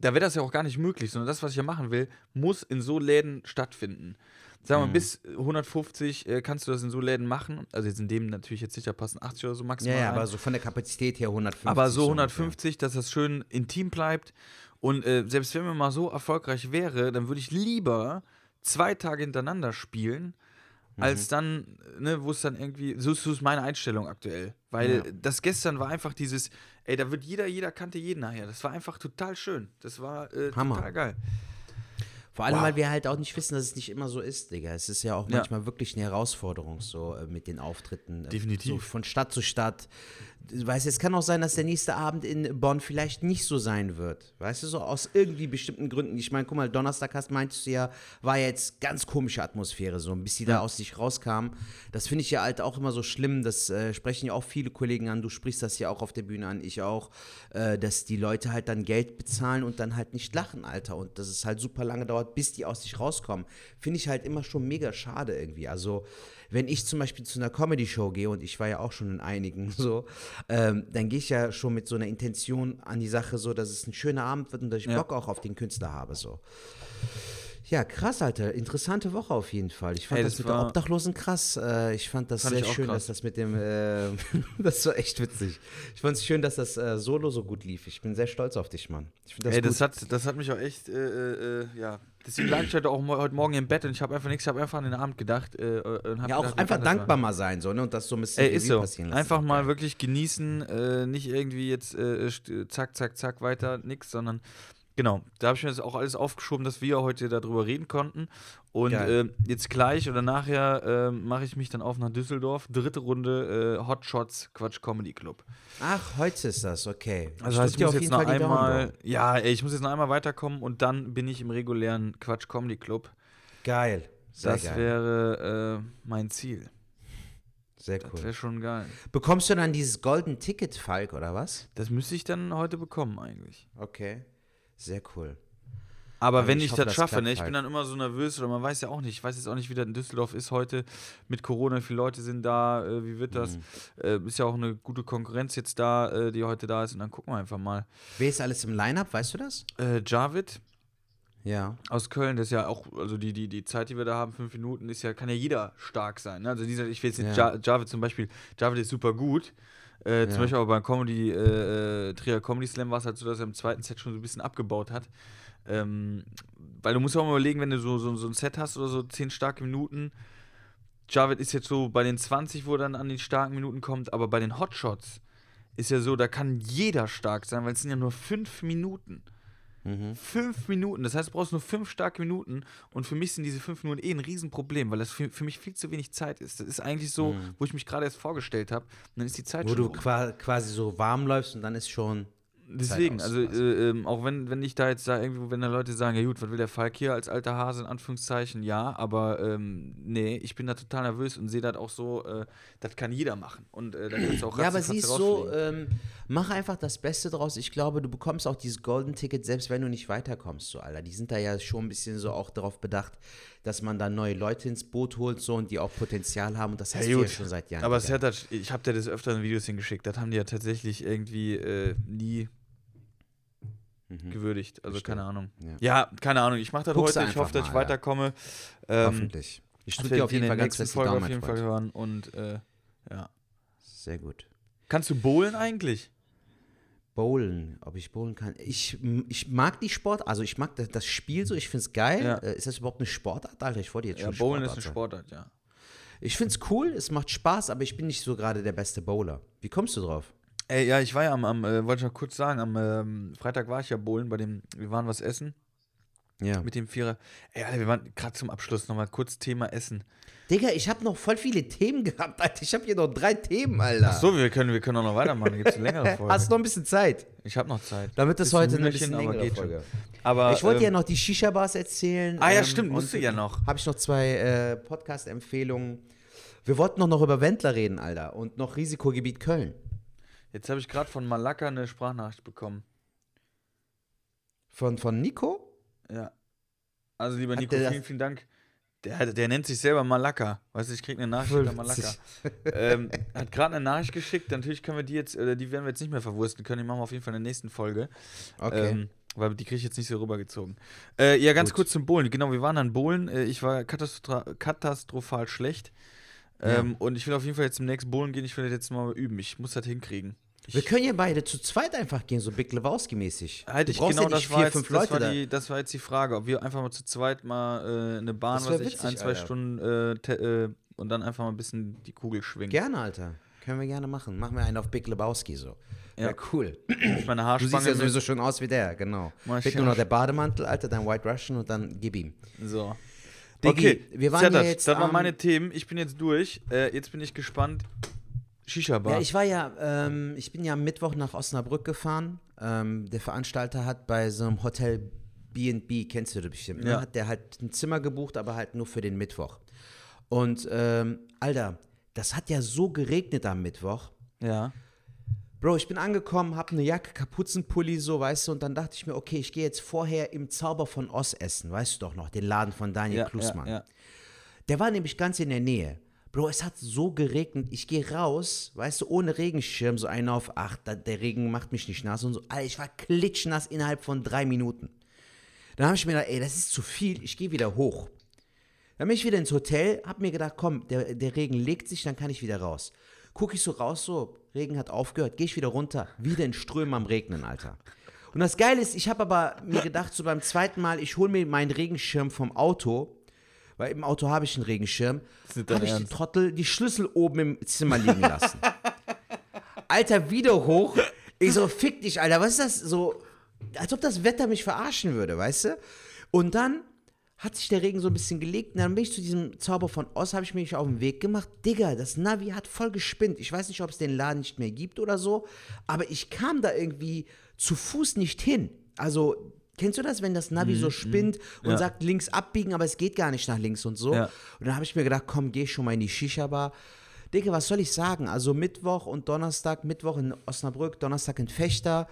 S5: Da wäre das ja auch gar nicht möglich, sondern das, was ich ja machen will, muss in so Läden stattfinden. Sagen wir
S2: Mhm.
S5: mal, bis 150 äh, kannst du das in so Läden machen. Also jetzt in dem natürlich jetzt sicher passen 80 oder so
S2: Ja,
S5: maximal.
S2: ja,
S5: rein.
S2: aber so von der Kapazität her 150.
S5: Aber so
S2: ungefähr.
S5: 150, dass das schön intim bleibt. Und äh, selbst wenn wir mal so erfolgreich wäre, dann würde ich lieber zwei Tage hintereinander spielen,
S2: Mhm.
S5: als dann, ne, wo es dann irgendwie, so ist, so ist meine Einstellung aktuell. Weil
S2: Ja.
S5: das gestern war einfach dieses, ey, da wird jeder, jeder kannte jeden nachher. Das war einfach total schön. Das war äh,
S2: Hammer.
S5: total geil.
S2: Vor allem,
S5: Wow.
S2: weil wir halt auch nicht wissen, dass es nicht immer so ist, Digga. Es ist ja auch
S5: Ja.
S2: manchmal wirklich eine Herausforderung, so äh, mit den Auftritten. äh,
S5: Definitiv.
S2: So von Stadt zu Stadt. Du weißt, es kann auch sein, dass der nächste Abend in Bonn vielleicht nicht so sein wird. Weißt du, so aus irgendwie bestimmten Gründen. Ich meine, guck mal, Donnerstag hast, meintest du ja, war jetzt ganz komische Atmosphäre, so bis die da aus sich rauskamen. Das finde ich ja halt auch immer so schlimm. Das äh, sprechen ja auch viele Kollegen an. Du sprichst das ja auch auf der Bühne an, ich auch, äh, dass die Leute halt dann Geld bezahlen und dann halt nicht lachen, Alter. Und dass es halt super lange dauert, bis die aus sich rauskommen. Finde ich halt immer schon mega schade irgendwie. Also, wenn ich zum Beispiel zu einer Comedy-Show gehe, und ich war ja auch schon in einigen so, ähm, dann gehe ich ja schon mit so einer Intention an die Sache, so, dass es ein schöner Abend wird und dass ich
S5: Ja.
S2: Bock auch auf den Künstler habe, so. Ja, krass, Alter. Interessante Woche auf jeden Fall. Ich fand
S5: Ey,
S2: das,
S5: das
S2: mit der Obdachlosen krass. Äh, ich fand das
S5: Fand
S2: sehr
S5: auch
S2: schön,
S5: krass.
S2: dass das mit dem. Äh, das war echt witzig. Ich fand es schön, dass das äh, Solo so gut lief. Ich bin sehr stolz auf dich, Mann. Ich das
S5: Ey,
S2: gut.
S5: das hat, das hat mich auch echt, äh, äh, ja. Deswegen lag ich heute auch mo- heute Morgen im Bett und ich habe einfach nichts, ich habe einfach an den Abend gedacht. Äh, äh,
S2: ja, auch
S5: gedacht,
S2: einfach dankbar mal sein, so, ne? Und das so ein bisschen
S5: Ey, ist so.
S2: passieren lassen.
S5: Einfach mal wirklich genießen, äh, nicht irgendwie jetzt äh, zack, zack, zack, weiter, nix, sondern genau, da habe ich mir das auch alles aufgeschoben, dass wir heute darüber reden konnten. Und äh, jetzt gleich oder nachher äh, mache ich mich dann auf nach Düsseldorf. Dritte Runde äh, Hot Shots Quatsch Comedy Club.
S2: Ach, heute ist das, okay.
S5: Also heißt, ich muss jetzt noch
S2: Daumen,
S5: einmal, ja, ey, ich muss jetzt noch einmal weiterkommen und dann bin ich im regulären Quatsch Comedy Club.
S2: Geil. Sehr
S5: Das
S2: geil.
S5: wäre äh, mein Ziel.
S2: Sehr
S5: Das
S2: cool.
S5: wäre schon geil.
S2: Bekommst du dann dieses Golden Ticket, Falk, oder was?
S5: Das müsste ich dann heute bekommen eigentlich.
S2: Okay. Sehr cool.
S5: Aber
S2: Aber
S5: wenn
S2: ich
S5: ich,
S2: hoffe,
S5: das schaffe, ne, ich
S2: halt.
S5: bin dann immer so nervös oder man weiß ja auch nicht, ich weiß jetzt auch nicht, wie das in Düsseldorf ist heute mit Corona, wie viele Leute sind da, äh, wie wird das?
S2: Mhm.
S5: Äh, ist ja auch eine gute Konkurrenz jetzt da, äh, die heute da ist und dann gucken wir einfach mal.
S2: Wer ist alles im Line-Up, weißt du das?
S5: Äh, Javid
S2: Ja.
S5: aus Köln, das ist ja auch, also die, die, die Zeit, die wir da haben, fünf Minuten, ist ja, kann ja jeder stark sein. Ne? Also dieser, ich will jetzt
S2: ja.
S5: Javid zum Beispiel, Javid ist super gut. Äh, Zum
S2: Ja.
S5: Beispiel aber beim Comedy, äh, äh, Trier Comedy Slam war es halt so, dass er im zweiten Set schon so ein bisschen abgebaut hat. Ähm, weil du musst auch mal überlegen, wenn du so, so, so ein Set hast oder so zehn starke Minuten. Javid ist jetzt so bei den 20, wo er dann an die starken Minuten kommt, aber bei den Hotshots ist ja so, da kann jeder stark sein, weil es sind ja nur fünf Minuten.
S2: Mhm.
S5: Fünf Minuten, das heißt, du brauchst nur fünf starke Minuten und für mich sind diese fünf Minuten eh ein Riesenproblem, weil das für, für mich viel zu wenig Zeit ist. Das ist eigentlich so, wo ich mich gerade erst vorgestellt habe, dann ist die Zeit
S2: Mhm. Wo
S5: schon
S2: du
S5: rum.
S2: qua quasi so warm läufst und dann ist schon.
S5: Deswegen, also
S2: quasi.
S5: äh, ähm, auch wenn, wenn ich da jetzt da irgendwo, wenn da Leute sagen, ja gut, was will der Falk hier als alter Hase in Anführungszeichen, ja, aber ähm, nee, ich bin da total nervös und sehe das auch so, äh, das kann jeder machen und äh, da kannst du auch
S2: Ja, aber siehst so, ähm, mach einfach das Beste draus. Ich glaube, du bekommst auch dieses Golden Ticket, selbst wenn du nicht weiterkommst, so, Alter. Die sind da ja schon ein bisschen so auch darauf bedacht, dass man da neue Leute ins Boot holt, so, und die auch Potenzial haben. Und das hast
S5: Ja,
S2: du ja schon seit Jahren.
S5: aber
S2: Digga.
S5: Sertac, ich habe dir das öfter in Videos hingeschickt, das haben die ja tatsächlich irgendwie äh, nie gewürdigt, also
S2: Mhm. Verstehe.
S5: keine Ahnung.
S2: Ja.
S5: Ja, keine Ahnung, ich mache das
S2: Guckst
S5: heute, ich hoffe,
S2: einfach
S5: dass ich
S2: mal,
S5: weiterkomme. Ähm,
S2: Hoffentlich. Ich drücke dir auf jeden Fall ganz fest die
S5: Folge auf jeden Fall hören und äh, ja.
S2: Sehr gut.
S5: Kannst du bowlen eigentlich?
S2: Bowlen, ob ich bowlen kann. Ich, ich mag die Sport, also ich mag das, das Spiel so, ich finde es geil.
S5: Ja.
S2: Äh, Ist das überhaupt eine Sportart? Alter, ich wollte jetzt
S5: Ja,
S2: schon
S5: Bowlen ist eine. Sportart, ja.
S2: Ich find's cool, es macht Spaß, aber ich bin nicht so gerade der beste Bowler. Wie kommst du drauf?
S5: Ey, ja, ich war ja am, am äh, wollte ich noch kurz sagen, am ähm, Freitag war ich ja bowlen bei dem, wir waren was essen
S2: Ja.
S5: mit dem Vierer. Ey, Alter, wir waren gerade zum Abschluss nochmal kurz Thema Essen.
S2: Digga, ich habe noch voll viele Themen gehabt, Alter. Ich habe hier noch drei Themen, Alter.
S5: Ach so, wir können, wir können auch noch weitermachen, gibt es eine längere Folge.
S2: Hast du noch ein bisschen Zeit?
S5: ich habe noch Zeit.
S2: Damit das heute eine bisschen
S5: aber
S2: längere
S5: geht schon.
S2: Folge.
S5: Aber,
S2: ich wollte
S5: ähm,
S2: ja noch die Shisha-Bars erzählen.
S5: Ah ja,
S2: ähm,
S5: stimmt, musst
S2: und
S5: du ja noch.
S2: Habe ich noch zwei äh, Podcast-Empfehlungen. Wir wollten noch, noch über Wendler reden, Alter. Und noch Risikogebiet Köln.
S5: Jetzt habe ich gerade von Malaka eine Sprachnachricht bekommen.
S2: Von, von Nico?
S5: Ja. Also lieber
S2: Hat
S5: Nico,
S2: der das-
S5: vielen, vielen Dank. Der, der nennt sich selber Malaka. Weißt du, ich kriege eine Nachricht unter Malaka. ähm, hat gerade eine Nachricht geschickt. Natürlich können wir die jetzt, oder die werden wir jetzt nicht mehr verwursten können. Die machen wir auf jeden Fall in der nächsten Folge.
S2: Okay.
S5: Ähm, weil die kriege ich jetzt nicht so rübergezogen. Äh, ja, ganz
S2: Gut.
S5: kurz zum Bowlen. Genau, wir waren an Bowlen. Äh, ich war katastro katastrophal schlecht. Ähm, Und ich will auf jeden Fall jetzt zum nächsten Bowlen gehen. Ich will das jetzt mal üben. Ich muss das hinkriegen. Ich,
S2: wir können ja beide zu zweit einfach gehen, so Big Lebowski-mäßig.
S5: halt,
S2: Du
S5: ich, genau
S2: ja
S5: das war,
S2: vier,
S5: jetzt,
S2: fünf
S5: das,
S2: Leute
S5: war die, das war jetzt die Frage, ob wir einfach mal zu zweit mal äh, eine Bahn, was ich,
S2: witzig,
S5: ein, zwei
S2: Alter.
S5: Stunden äh, äh, und dann einfach mal ein bisschen die Kugel schwingen.
S2: Gerne, Alter. Können wir gerne machen. Machen wir einen auf Big Lebowski so.
S5: Ja.
S2: Ja, cool.
S5: Ich meine
S2: Du
S5: Haarspange
S2: siehst ja sowieso schon aus wie der, genau. Fehlt
S5: ich
S2: nur
S5: ja.
S2: noch der Bademantel, Alter, dein White Russian und dann gib ihm.
S5: So.
S2: Diggi,
S5: okay,
S2: wir waren ja jetzt
S5: Das waren meine Themen. Ich bin jetzt durch. Äh, jetzt bin ich gespannt. Shisha-Bar.
S2: Ja, ich war ja, ähm, ich bin ja am Mittwoch nach Osnabrück gefahren. Ähm, der Veranstalter hat bei so einem Hotel B&B, kennst du das bestimmt, ne?
S5: Ja.
S2: hat der halt ein Zimmer gebucht, aber halt nur für den Mittwoch. Und, ähm, Alter, das hat ja so geregnet am Mittwoch.
S5: ja.
S2: Bro, ich bin angekommen, hab eine Jacke, Kapuzenpulli, so, weißt du, und dann dachte ich mir, okay, ich gehe jetzt vorher im Zauber von Oz essen, weißt du doch noch, den Laden von Daniel
S5: Ja,
S2: Klusmann.
S5: ja, ja.
S2: Der war nämlich ganz in der Nähe. Bro, es hat so geregnet. Ich gehe raus, weißt du, ohne Regenschirm, so einer auf acht. Der Regen macht mich nicht nass und so. Alter, ich war klitschnass innerhalb von drei Minuten. Dann habe ich mir gedacht, ey, das ist zu viel. Ich gehe wieder hoch. Dann bin ich wieder ins Hotel, hab mir gedacht, komm, der, der Regen legt sich, dann kann ich wieder raus. Guck ich so raus, so, Regen hat aufgehört, gehe ich wieder runter, wieder in Strömen am Regnen, Alter. Und das Geile ist, ich habe aber mir gedacht, so beim zweiten Mal, ich hole mir meinen Regenschirm vom Auto, weil im Auto habe ich einen Regenschirm, habe ich die? Trottel die Schlüssel oben im Zimmer liegen lassen. Alter, wieder hoch. Ich so, fick dich, Alter, was ist das? So, als ob das Wetter mich verarschen würde, weißt du? Und dann hat sich der Regen so ein bisschen gelegt und dann bin ich zu diesem Zauber von Oz, habe ich mich auf den Weg gemacht. Digga, das Navi hat voll gespinnt. Ich weiß nicht, ob es den Laden nicht mehr gibt oder so, aber ich kam da irgendwie zu Fuß nicht hin. Also, kennst du das, wenn das Navi so spinnt und
S5: Mhm, Ja.
S2: sagt links abbiegen, aber es geht gar nicht nach links und so?
S5: Ja.
S2: Und dann habe ich mir gedacht, komm, geh schon mal in die Shisha-Bar. Digga, was soll ich sagen? Also Mittwoch und Donnerstag, Mittwoch in Osnabrück, Donnerstag in Fechter.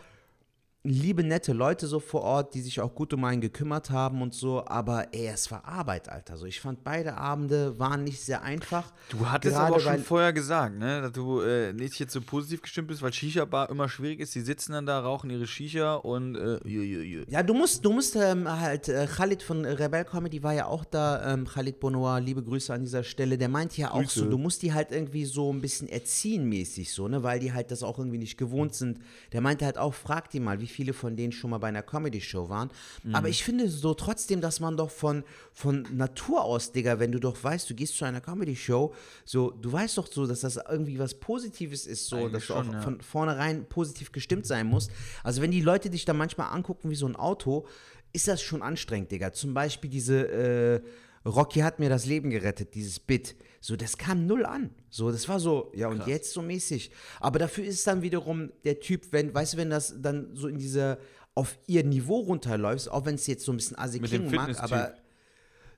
S2: Liebe, nette Leute so vor Ort, die sich auch gut um einen gekümmert haben und so. Aber ey, es war Arbeit, Alter. So, ich fand beide Abende waren nicht sehr einfach.
S5: Du hattest
S2: Gerade
S5: aber auch schon vorher gesagt, ne, dass du äh, nicht jetzt so positiv gestimmt bist, weil Shisha-Bar immer schwierig ist. Die sitzen dann da, rauchen ihre Shisha und äh, jö, jö, jö.
S2: Ja, du musst, du musst ähm, halt, äh, Khalid von Rebel Comedy war ja auch da, ähm, Khalid Bonoir, liebe Grüße an dieser Stelle, der meinte ja auch
S5: Grüße.
S2: so, du musst die halt irgendwie so ein bisschen erziehen mäßig so, ne, weil die halt das auch irgendwie nicht gewohnt sind. Der meinte halt auch, frag die mal, wie viele von denen schon mal bei einer Comedy-Show waren. Aber ich finde so trotzdem, dass man doch von, von Natur aus, Digga, wenn du doch weißt, du gehst zu einer Comedy-Show, so, du weißt doch so, dass das irgendwie was Positives ist, so,
S5: Eigentlich
S2: dass du
S5: schon,
S2: auch
S5: ja.
S2: von vornherein positiv gestimmt sein musst. Also wenn die Leute dich dann manchmal angucken wie so ein Auto, ist das schon anstrengend, Digga. Zum Beispiel diese äh, Rocky hat mir das Leben gerettet, dieses Bit. So, das kam null an. So, das war so, ja und jetzt so mäßig. Aber dafür ist dann wiederum der Typ, wenn, weißt du, wenn das dann so in diese, auf ihr Niveau runterläuft, auch wenn es jetzt so ein bisschen assi
S5: Mit dem
S2: klingen mag, aber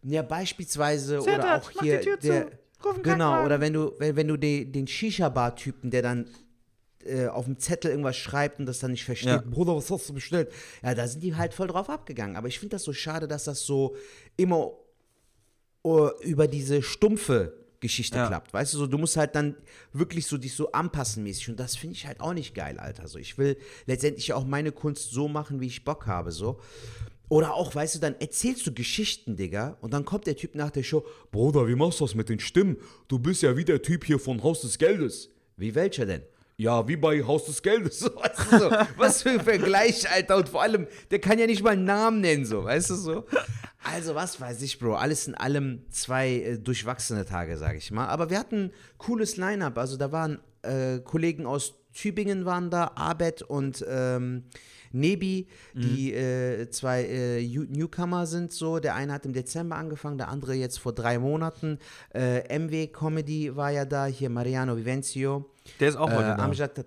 S2: ja, beispielsweise
S5: Sertac,
S2: oder auch
S5: mach
S2: hier
S5: die Tür zu.
S2: der, genau, oder wenn du, wenn, wenn du den, den Shisha-Bar-Typen, der dann äh, auf dem Zettel irgendwas schreibt und das dann nicht versteht,
S5: Ja.
S2: Bruder, was hast du bestellt? Ja, da sind die halt voll drauf abgegangen. Aber ich finde das so schade, dass das so immer äh, über diese stumpfe Geschichte
S5: Ja.
S2: klappt. Weißt du, so, du musst halt dann wirklich so dich so anpassen mäßig. Und das finde ich halt auch nicht geil, Alter. So, ich will letztendlich auch meine Kunst so machen, wie ich Bock habe, so. Oder auch, weißt du, dann erzählst du Geschichten, Digga, und dann kommt der Typ nach der Show, Bruder, wie machst du das mit den Stimmen? Du bist ja wie der Typ hier von Haus des Geldes. Wie welcher denn? Ja, wie bei Haus des Geldes. So, weißt du, so. Was für ein Vergleich, Alter. Und vor allem, der kann ja nicht mal einen Namen nennen, so, weißt du so. Also, was weiß ich, Bro. Alles in allem zwei äh, durchwachsene Tage, sage ich mal. Aber wir hatten cooles Line-Up. Also, da waren äh, Kollegen aus Tübingen waren da, Abed und ähm, Nebi, die äh, zwei äh, Newcomer sind so. Der eine hat im Dezember angefangen, der andere jetzt vor drei Monaten. Äh, MW Comedy war ja da, hier Mariano Vivenzio.
S5: Der ist auch
S2: Äh,
S5: heute da.
S2: Amjad hat,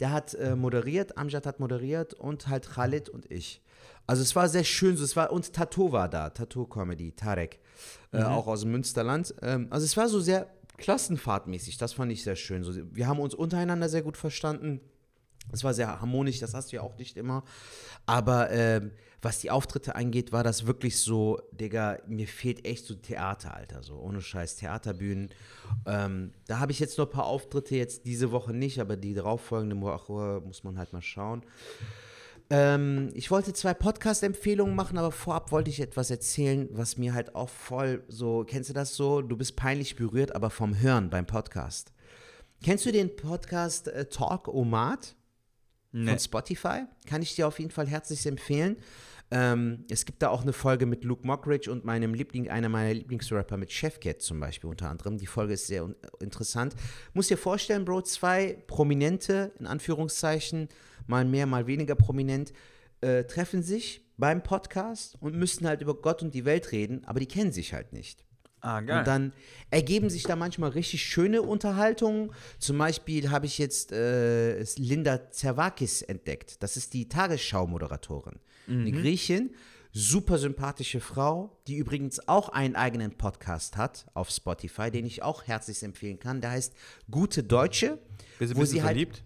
S2: der hat äh, moderiert, Amjad hat moderiert und halt Khalid und ich. Also es war sehr schön, so, es war und Tattoo war da, Tattoo Comedy, Tarek,
S5: Mhm.
S2: äh, auch aus dem Münsterland. Ähm, also es war so sehr klassenfahrtmäßig, das fand ich sehr schön. So, wir haben uns untereinander sehr gut verstanden. Es war sehr harmonisch, das hast du ja auch nicht immer. Aber ähm, was die Auftritte angeht, war das wirklich so, Digga, mir fehlt echt so Theater, Alter, so ohne Scheiß, Theaterbühnen. Ähm, da habe ich jetzt noch ein paar Auftritte, jetzt diese Woche nicht, aber die darauffolgende Woche muss man halt mal schauen. Ähm, ich wollte zwei Podcast-Empfehlungen machen, aber vorab wollte ich etwas erzählen, was mir halt auch voll so, kennst du das so? Du bist peinlich berührt, aber vom Hören beim Podcast. Kennst du den Podcast äh, Talk Omat? von Spotify. Kann ich dir auf jeden Fall herzlich empfehlen. Ähm, es gibt da auch eine Folge mit Luke Mockridge und meinem Liebling, einer meiner Lieblingsrapper mit Chefcat zum Beispiel unter anderem. Die Folge ist sehr interessant. Muss dir vorstellen, Bro, zwei Prominente, in Anführungszeichen, mal mehr, mal weniger prominent, äh, treffen sich beim Podcast und müssen halt über Gott und die Welt reden, aber die kennen sich halt nicht.
S5: Ah, geil.
S2: Und dann ergeben sich da manchmal richtig schöne Unterhaltungen. Zum Beispiel habe ich jetzt äh, Linda Zervakis entdeckt. Das ist die Tagesschau-Moderatorin. Eine Griechin, super sympathische Frau, die übrigens auch einen eigenen Podcast hat auf Spotify, den ich auch herzlich empfehlen kann. Der heißt Gute Deutsche.
S5: Bist du
S2: wo sie halt-
S5: verliebt?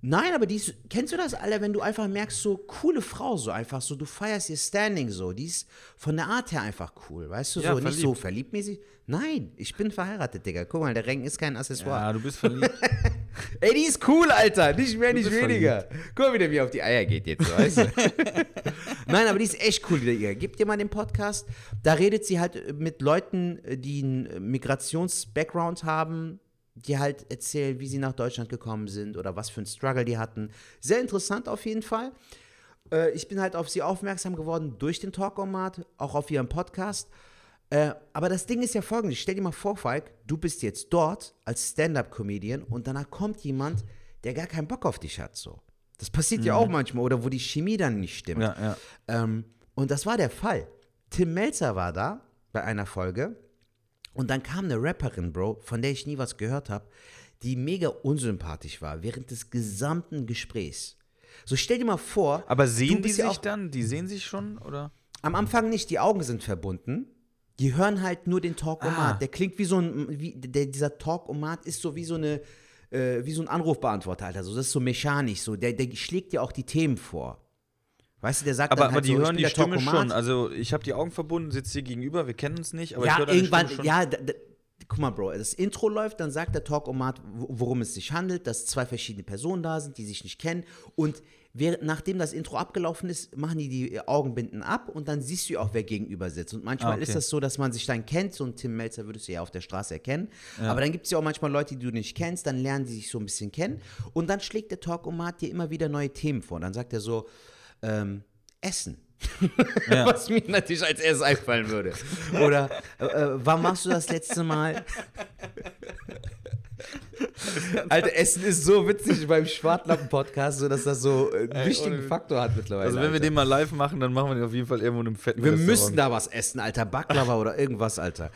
S2: Nein, aber die ist, kennst du das, Alter, wenn du einfach merkst, so coole Frau, so einfach so, du feierst ihr Standing so, die ist von der Art her einfach cool, weißt du,
S5: Ja,
S2: so, nicht so
S5: verliebt.
S2: verliebtmäßig. Nein, ich bin verheiratet, Digga. Guck mal, der Ring ist kein Accessoire.
S5: Ja, du bist verliebt.
S2: Ey, die ist cool, Alter, nicht mehr, nicht weniger. Guck mal, wie der mir auf die Eier geht jetzt, weißt du. Nein, aber die ist echt cool, Digga. Gib dir mal den Podcast. Da redet sie halt mit Leuten, die einen Migrations-Background haben, die halt erzählen, wie sie nach Deutschland gekommen sind oder was für einen Struggle die hatten. Sehr interessant auf jeden Fall. Äh, ich bin halt auf sie aufmerksam geworden durch den Talkomat, auch auf ihrem Podcast. Äh, aber das Ding ist ja folgendes: Stell dir mal vor, Falk, du bist jetzt dort als Stand-Up-Comedian und danach kommt jemand, der gar keinen Bock auf dich hat. So. Das passiert ja auch manchmal oder wo die Chemie dann nicht stimmt.
S5: ja, ja.
S2: Ähm, und das war der Fall. Tim Melzer war da bei einer Folge und dann kam eine Rapperin, Bro, von der ich nie was gehört habe, die mega unsympathisch war während des gesamten Gesprächs. So stell dir mal vor,
S5: Aber sehen die sich
S2: ja
S5: dann? Die sehen sich schon, oder?
S2: am Anfang nicht, die Augen sind verbunden. Die hören halt nur den Talkomat.
S5: Ah.
S2: Der klingt wie so ein, wie, der, dieser Talkomat ist so wie so eine, äh, wie so ein Anrufbeantworter, Alter. So, das ist so mechanisch, so. Der, der schlägt dir auch die Themen vor. Weißt du, der sagt
S5: Aber,
S2: dann halt
S5: aber die
S2: so, ich
S5: hören die Stimme
S2: Talkomat.
S5: schon. Also ich habe die Augen verbunden, sitze hier gegenüber, wir kennen uns nicht, aber ich
S2: ja,
S5: höre deine
S2: irgendwann,
S5: schon.
S2: ja, da, da, guck mal, Bro, das Intro läuft, dann sagt der Talkomat, wo- worum es sich handelt, dass zwei verschiedene Personen da sind, die sich nicht kennen. Und während, nachdem das Intro abgelaufen ist, machen die die Augenbinden ab und dann siehst du ja auch, wer gegenüber sitzt. Und manchmal
S5: Ah, okay.
S2: ist das so, dass man sich dann kennt. So ein Tim Melzer würdest du ja auf der Straße erkennen. Aber dann gibt es ja auch manchmal Leute, die du nicht kennst, dann lernen die sich so ein bisschen kennen. Und dann schlägt der Talkomat dir immer wieder neue Themen vor. Und dann sagt er so, ähm, Essen. Was mir natürlich als erstes einfallen würde. Oder äh, äh, wann machst du das letzte Mal? Alter, Essen ist so witzig beim Schwartlappen-Podcast, so dass das so äh, einen wichtigen
S5: ohne-
S2: Faktor hat mittlerweile.
S5: also wenn wir
S2: Alter.
S5: den mal live machen, dann machen wir den auf jeden Fall irgendwo in einem fetten
S2: wir
S5: Restaurant.
S2: müssen da was essen, Alter. Baklava oder irgendwas, Alter.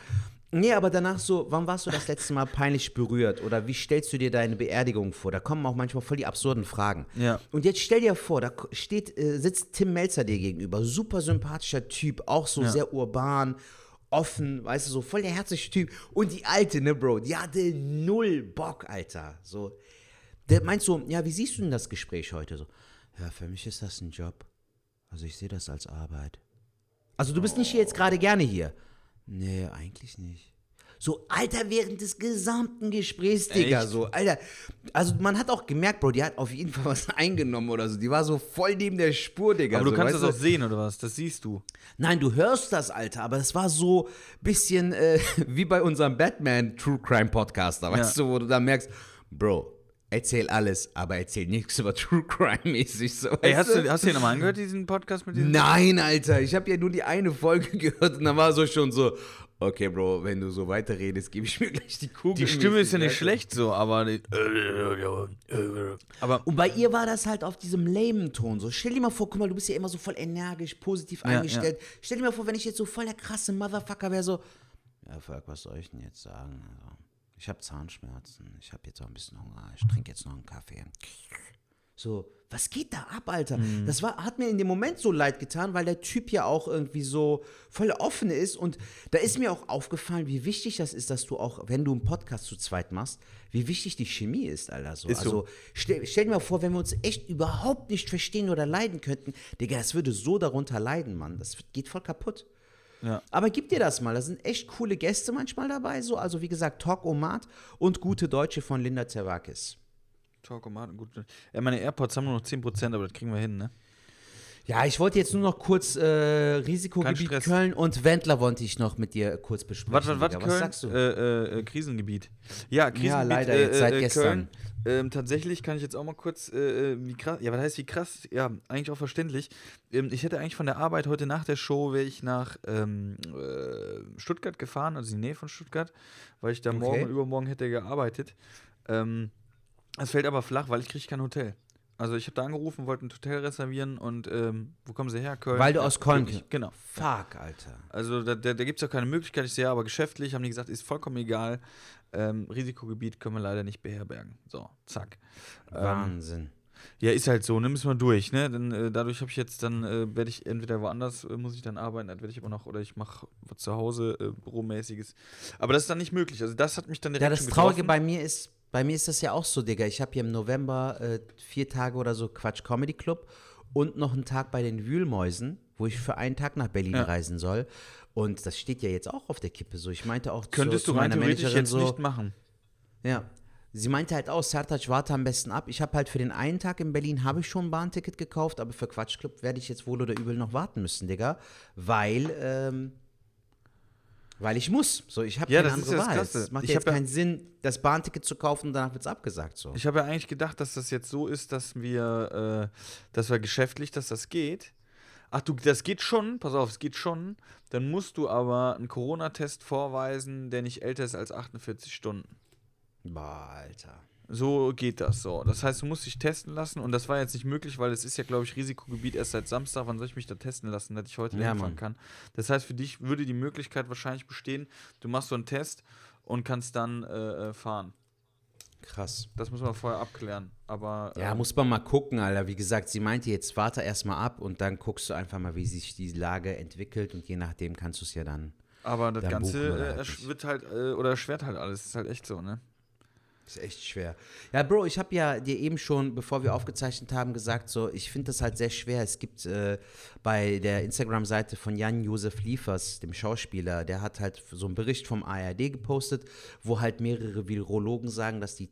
S2: Nee, aber danach so, wann warst du das letzte Mal peinlich berührt? Oder wie stellst du dir deine Beerdigung vor? Da kommen auch manchmal voll die absurden Fragen.
S5: Ja.
S2: Und jetzt stell dir vor, da steht, äh, sitzt Tim Melzer dir gegenüber. Super sympathischer Typ, auch so
S5: Ja.
S2: sehr urban, offen, weißt du, so voll der herzliche Typ. Und die Alte, ne, Bro, die hatte null Bock, Alter. So. Der meint so, ja, wie siehst du denn das Gespräch heute? So, ja, für mich ist das ein Job. Also ich sehe das als Arbeit. Also du bist nicht hier jetzt gerade gerne hier. Nee, eigentlich nicht. So, Alter, während des gesamten Gesprächs, Digga,
S5: Echt?
S2: so, Alter. Also man hat auch gemerkt, Bro, die hat auf jeden Fall was eingenommen oder so. Die war so voll neben der Spur, Digga.
S5: Aber du
S2: so,
S5: kannst
S2: weißt
S5: das auch sehen, oder was? Das siehst du.
S2: Nein, du hörst das, Alter, aber das war so bisschen äh, wie bei unserem Batman True Crime Podcaster, weißt
S5: Ja.
S2: du, wo du dann merkst, Bro, erzähl alles, aber erzähl nichts über True Crime mäßig so.
S5: Ey, hast du, hast du den nochmal angehört, diesen Podcast mit diesem?
S2: Nein, Alter, ich habe ja nur die eine Folge gehört und da war so schon so, okay, Bro, wenn du so weiterredest, gebe ich mir gleich die Kugel.
S5: Die Stimme ist ja nicht schlecht so, aber. Aber
S2: Und bei ihr war das halt auf diesem lamen Ton so. Stell dir mal vor, guck mal, du bist ja immer so voll energisch, positiv
S5: Ja,
S2: eingestellt. Stell dir mal vor, wenn ich jetzt so voll der krasse Motherfucker wäre, so, ja, fuck, was soll ich denn jetzt sagen? Also, ich habe Zahnschmerzen, ich habe jetzt auch ein bisschen Hunger, ich trinke jetzt noch einen Kaffee. So, was geht da ab, Alter?
S5: Mhm.
S2: Das war, hat mir in dem Moment so leid getan, weil der Typ ja auch irgendwie so voll offen ist. Und da ist mir auch aufgefallen, wie wichtig das ist, dass du auch, wenn du einen Podcast zu zweit machst, wie wichtig die Chemie ist, Alter. So.
S5: Ist so.
S2: also stell, stell dir mal vor, wenn wir uns echt überhaupt nicht verstehen oder leiden könnten, Digga, das würde so darunter leiden, Mann. Das geht voll kaputt.
S5: Ja.
S2: Aber gib dir das mal. Da sind echt coole Gäste manchmal dabei. So. Also wie gesagt, Talk Omat und gute Deutsche von Linda Zerwakis.
S5: Talkomaten, gut. Ja, meine AirPods haben nur noch 10%, aber das kriegen wir hin, ne?
S2: Ja, ich wollte jetzt nur noch kurz äh, Risikogebiet. Köln und Wendler wollte ich noch mit dir kurz besprechen.
S5: Was, was, was. Köln?
S2: sagst du?
S5: Äh, äh, Krisengebiet. Ja, Krisengebiet.
S2: Ja, leider,
S5: äh,
S2: jetzt seit
S5: äh,
S2: gestern.
S5: Köln. Ähm, tatsächlich kann ich jetzt auch mal kurz, äh, äh, wie krass, ja, was heißt wie krass? Ja, eigentlich auch verständlich. Ähm, ich hätte eigentlich von der Arbeit heute nach der Show, wäre ich nach ähm, äh, Stuttgart gefahren, also in die Nähe von Stuttgart, weil ich da
S2: Okay.
S5: morgen und übermorgen hätte gearbeitet. Ähm, es fällt aber flach, weil ich kriege kein Hotel. Also ich habe da angerufen, wollte ein Hotel reservieren und ähm, wo kommen sie her? Köln.
S2: Weil du
S5: Ja,
S2: aus Köln kommst.
S5: Genau.
S2: Fuck, Alter.
S5: Also da, da, da gibt es ja keine Möglichkeit, ich sehe aber geschäftlich, haben die gesagt, ist vollkommen egal. Ähm, Risikogebiet können wir leider nicht beherbergen. So, zack. Ähm,
S2: Wahnsinn.
S5: ja, ist halt so, ne? Müssen wir durch, ne? Dann, äh, dadurch habe ich jetzt, dann äh, werde ich entweder woanders, äh, muss ich dann arbeiten, dann werde ich aber noch, oder ich mache zu Hause, äh, Büromäßiges. Aber das ist dann nicht möglich. Also das hat mich dann direkt
S2: Ja, das Traurige bei mir ist, bei mir ist das ja auch so, Digga. Ich habe hier im November äh, vier Tage oder so Quatsch Comedy Club und noch einen Tag bei den Wühlmäusen, wo ich für einen Tag nach Berlin
S5: Ja.
S2: reisen soll. Und das steht ja jetzt auch auf der Kippe so. Ich meinte auch
S5: Könntest
S2: zu,
S5: du
S2: zu meiner Managerin
S5: jetzt
S2: so,
S5: nicht machen.
S2: Ja. Sie meinte halt auch, Sertac, warte am besten ab. Ich habe halt für den einen Tag in Berlin habe ich schon ein Bahnticket gekauft, aber für Quatschclub werde ich jetzt wohl oder übel noch warten müssen, Digga. Weil, ähm, weil ich muss. So, ich habe
S5: Ja,
S2: keine
S5: das ist
S2: andere
S5: ja das
S2: Wahl.
S5: Krasse.
S2: Es macht
S5: Ich
S2: ja jetzt
S5: ja-
S2: keinen Sinn, das Bahnticket zu kaufen und danach wird es abgesagt. So.
S5: Ich habe ja eigentlich gedacht, dass das jetzt so ist, dass wir, äh, dass wir geschäftlich, dass das geht. Ach du, das geht schon, pass auf, es geht schon. Dann musst du aber einen Corona-Test vorweisen, der nicht älter ist als 48 Stunden.
S2: Boah, Alter.
S5: So geht das so. Das heißt, du musst dich testen lassen und das war jetzt nicht möglich, weil es ist ja, glaube ich, Risikogebiet erst seit Samstag. Wann soll ich mich da testen lassen, dass ich heute
S2: Ja, Mann.
S5: kann? Das heißt, für dich würde die Möglichkeit wahrscheinlich bestehen, du machst so einen Test und kannst dann äh, äh, fahren.
S2: Krass.
S5: Das muss man vorher abklären. Aber
S2: Ja,
S5: ähm,
S2: muss man mal gucken, Alter. Wie gesagt, sie meinte jetzt, warte erstmal ab und dann guckst du einfach mal, wie sich die Lage entwickelt und je nachdem kannst du es ja dann.
S5: Aber das
S2: Dann
S5: Ganze
S2: buchen
S5: äh,
S2: halt
S5: wird halt, äh, oder erschwert halt alles. ist halt echt so, ne?
S2: Ist echt schwer. Ja, Bro, ich habe ja dir eben schon, bevor wir aufgezeichnet haben, gesagt, so, ich finde das halt sehr schwer. Es gibt äh, bei der Instagram-Seite von Jan-Josef Liefers, dem Schauspieler, der hat halt so einen Bericht vom ARD gepostet, wo halt mehrere Virologen sagen, dass die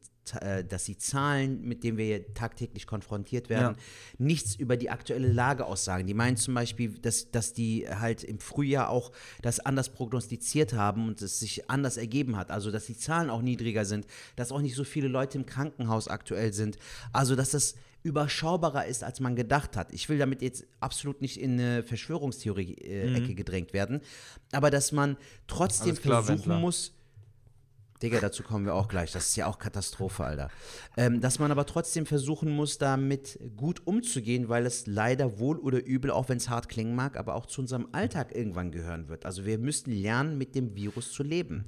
S2: dass die Zahlen, mit denen wir tagtäglich konfrontiert werden, nichts über die aktuelle Lage aussagen. Die meinen zum Beispiel, dass, dass die halt im Frühjahr auch das anders prognostiziert haben und es sich anders ergeben hat. Also, dass die Zahlen auch niedriger sind, dass auch nicht so viele Leute im Krankenhaus aktuell sind. Also, dass das überschaubarer ist, als man gedacht hat. Ich will damit jetzt absolut nicht in eine Verschwörungstheorie-Ecke gedrängt werden, aber dass man trotzdem
S5: klar,
S2: versuchen
S5: Wendler.
S2: muss, Digga, dazu kommen wir auch gleich. Das ist ja auch Katastrophe, Alter. Ähm, dass man aber trotzdem versuchen muss, damit gut umzugehen, weil es leider wohl oder übel, auch wenn es hart klingen mag, aber auch zu unserem Alltag irgendwann gehören wird. Also wir müssen lernen, mit dem Virus zu leben.